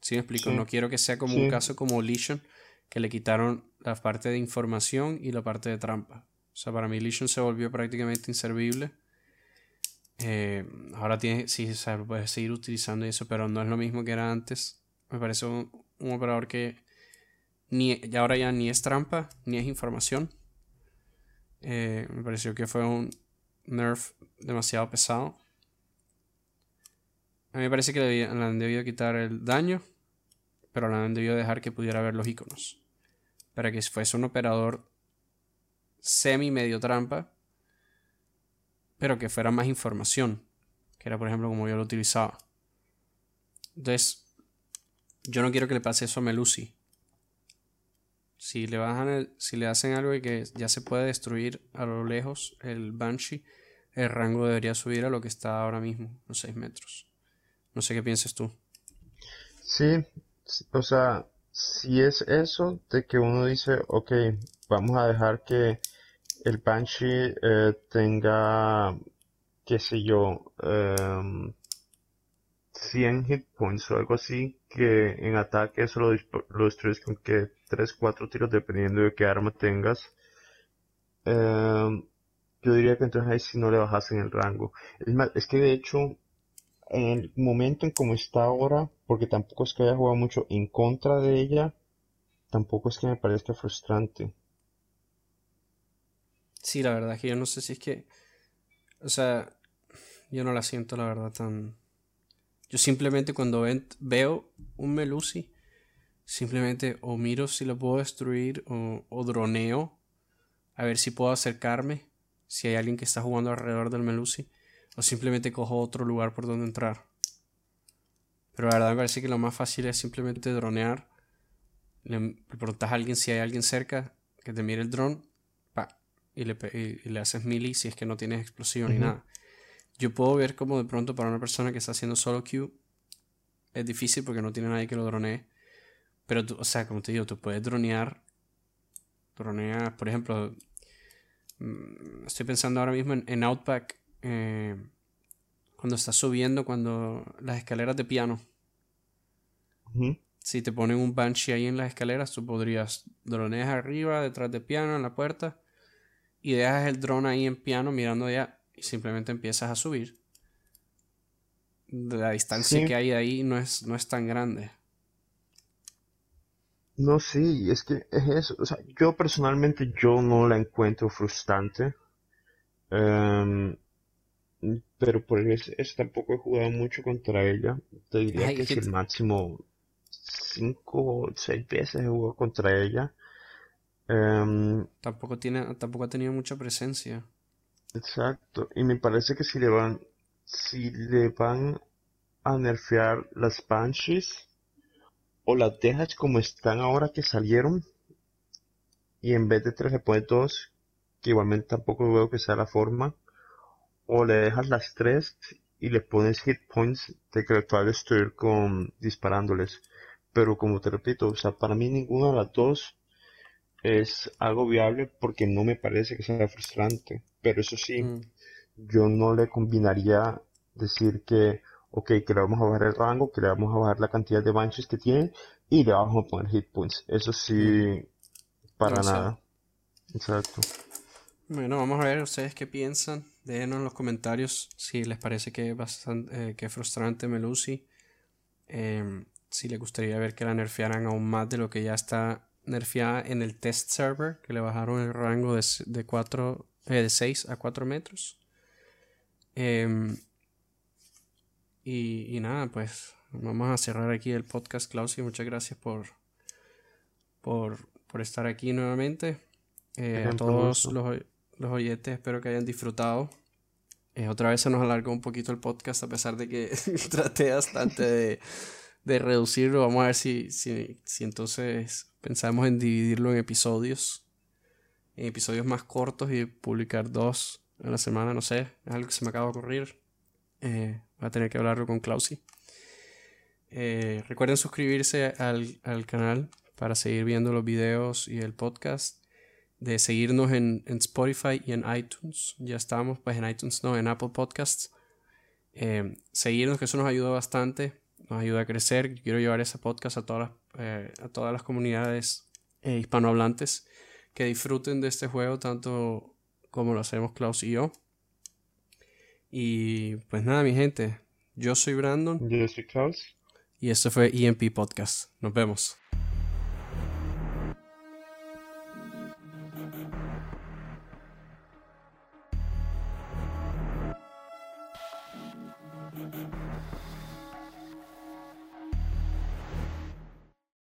S1: Si me explico? No quiero que sea como un caso como Legion, que le quitaron la parte de información y la parte de trampa. O sea, para mí Legion se volvió prácticamente inservible. Eh, ahora tiene, sí, se puede seguir utilizando eso, pero no es lo mismo que era antes. Me parece un, un operador que ni, ahora ya ni es trampa, ni es información. Eh, me pareció que fue un nerf demasiado pesado. A mí me parece que le, han debido quitar el daño, pero le han debido dejar que pudiera ver los iconos. Para que fuese un operador semi medio trampa, pero que fuera más información, que era por ejemplo como yo lo utilizaba. Entonces, yo no quiero que le pase eso a Melusi. Si le bajan el, si le hacen algo y que ya se puede destruir a lo lejos el Banshee, el rango debería subir a lo que está ahora mismo, los 6 metros. No sé qué piensas tú.
S2: Sí, o sea, si es eso de que uno dice, ok, vamos a dejar que el Banshee eh, tenga, qué sé yo, 100 em, hit points o algo así, que en ataque eso lo, destruyes con que 3-4 tiros dependiendo de qué arma tengas. Em, yo diría que entonces ahí si no le bajas en el rango. Es, es que de hecho, en el momento en como está ahora, porque tampoco es que haya jugado mucho en contra de ella, tampoco es que me parezca frustrante.
S1: Sí, la verdad es que yo no sé si es que, o sea, yo no la siento la verdad tan... Yo simplemente cuando veo un Melusi, simplemente o miro si lo puedo destruir o, o droneo a ver si puedo acercarme, si hay alguien que está jugando alrededor del Melusi, o simplemente cojo otro lugar por donde entrar. Pero la verdad me parece que lo más fácil es simplemente dronear. Le, preguntas a alguien si hay alguien cerca que te mire el dron y, le, y, le haces melee si es que no tienes explosión ni nada. Yo puedo ver como de pronto para una persona que está haciendo solo queue es difícil porque no tiene nadie que lo dronee. Pero, tú, o sea, como te digo, tú puedes dronear. Dronear, por ejemplo, mm, estoy pensando ahora mismo en, Outback. Eh, cuando estás subiendo, cuando las escaleras de piano. Si te ponen un banshee ahí en las escaleras, tú podrías dronear arriba, detrás de piano, en la puerta. Y dejas el drone ahí en piano mirando allá y simplemente empiezas a subir. La distancia que hay ahí no es, no es tan grande.
S2: No, sí, es que es eso. O sea, yo personalmente yo no la encuentro frustrante. Em, pero por eso, tampoco he jugado mucho contra ella. Te diría que es el máximo cinco o seis veces he jugado contra ella. Em,
S1: tampoco tiene, tampoco ha tenido mucha presencia.
S2: Exacto. Y me parece que si le van, si le van a nerfear las Banshees, o las dejas como están ahora que salieron y en vez de 3 le pones 2, que igualmente tampoco veo que sea la forma, o le dejas las 3 y le pones hit points de que va a destruir con disparándoles. Pero como te repito, o sea, para mí ninguna de las dos es algo viable porque no me parece que sea frustrante. Pero eso sí, mm. yo no le combinaría decir que ok, que le vamos a bajar el rango, que le vamos a bajar la cantidad de banshees que tiene y le vamos a poner hit points. Eso sí, para nada. Exacto.
S1: Bueno, vamos a ver ustedes qué piensan. Déjenos en los comentarios si les parece que es bastante eh, que frustrante Melusi. Em, si les gustaría ver que la nerfearan aún más de lo que ya está nerfeada en el test server, que le bajaron el rango de, de, 4, eh, de 6 a 4 metros. Eh, y, nada, pues vamos a cerrar aquí el podcast, Klaus, y muchas gracias por, por, estar aquí nuevamente. Eh, a todos los, los, oyentes, espero que hayan disfrutado. Eh, otra vez se nos alargó un poquito el podcast, a pesar de que traté bastante de, de, reducirlo. Vamos a ver si, si, entonces pensamos en dividirlo en episodios, en episodios más cortos y publicar dos a la semana, no sé, es algo que se me acaba de ocurrir. Eh, voy a tener que hablarlo con Clausi. Eh, recuerden suscribirse al, canal para seguir viendo los videos y el podcast. De seguirnos en, Spotify y en iTunes. Ya estamos, pues en iTunes no, en Apple Podcasts. Eh, seguirnos, que eso nos ayuda bastante. Nos ayuda a crecer. quiero llevar ese podcast a todas las, a todas las comunidades hispanohablantes que disfruten de este juego tanto como lo hacemos Klaus y yo. Y pues nada, mi gente, yo soy Brandon.
S2: Yo soy Klaus.
S1: Y esto fue EMP Podcast. Nos vemos.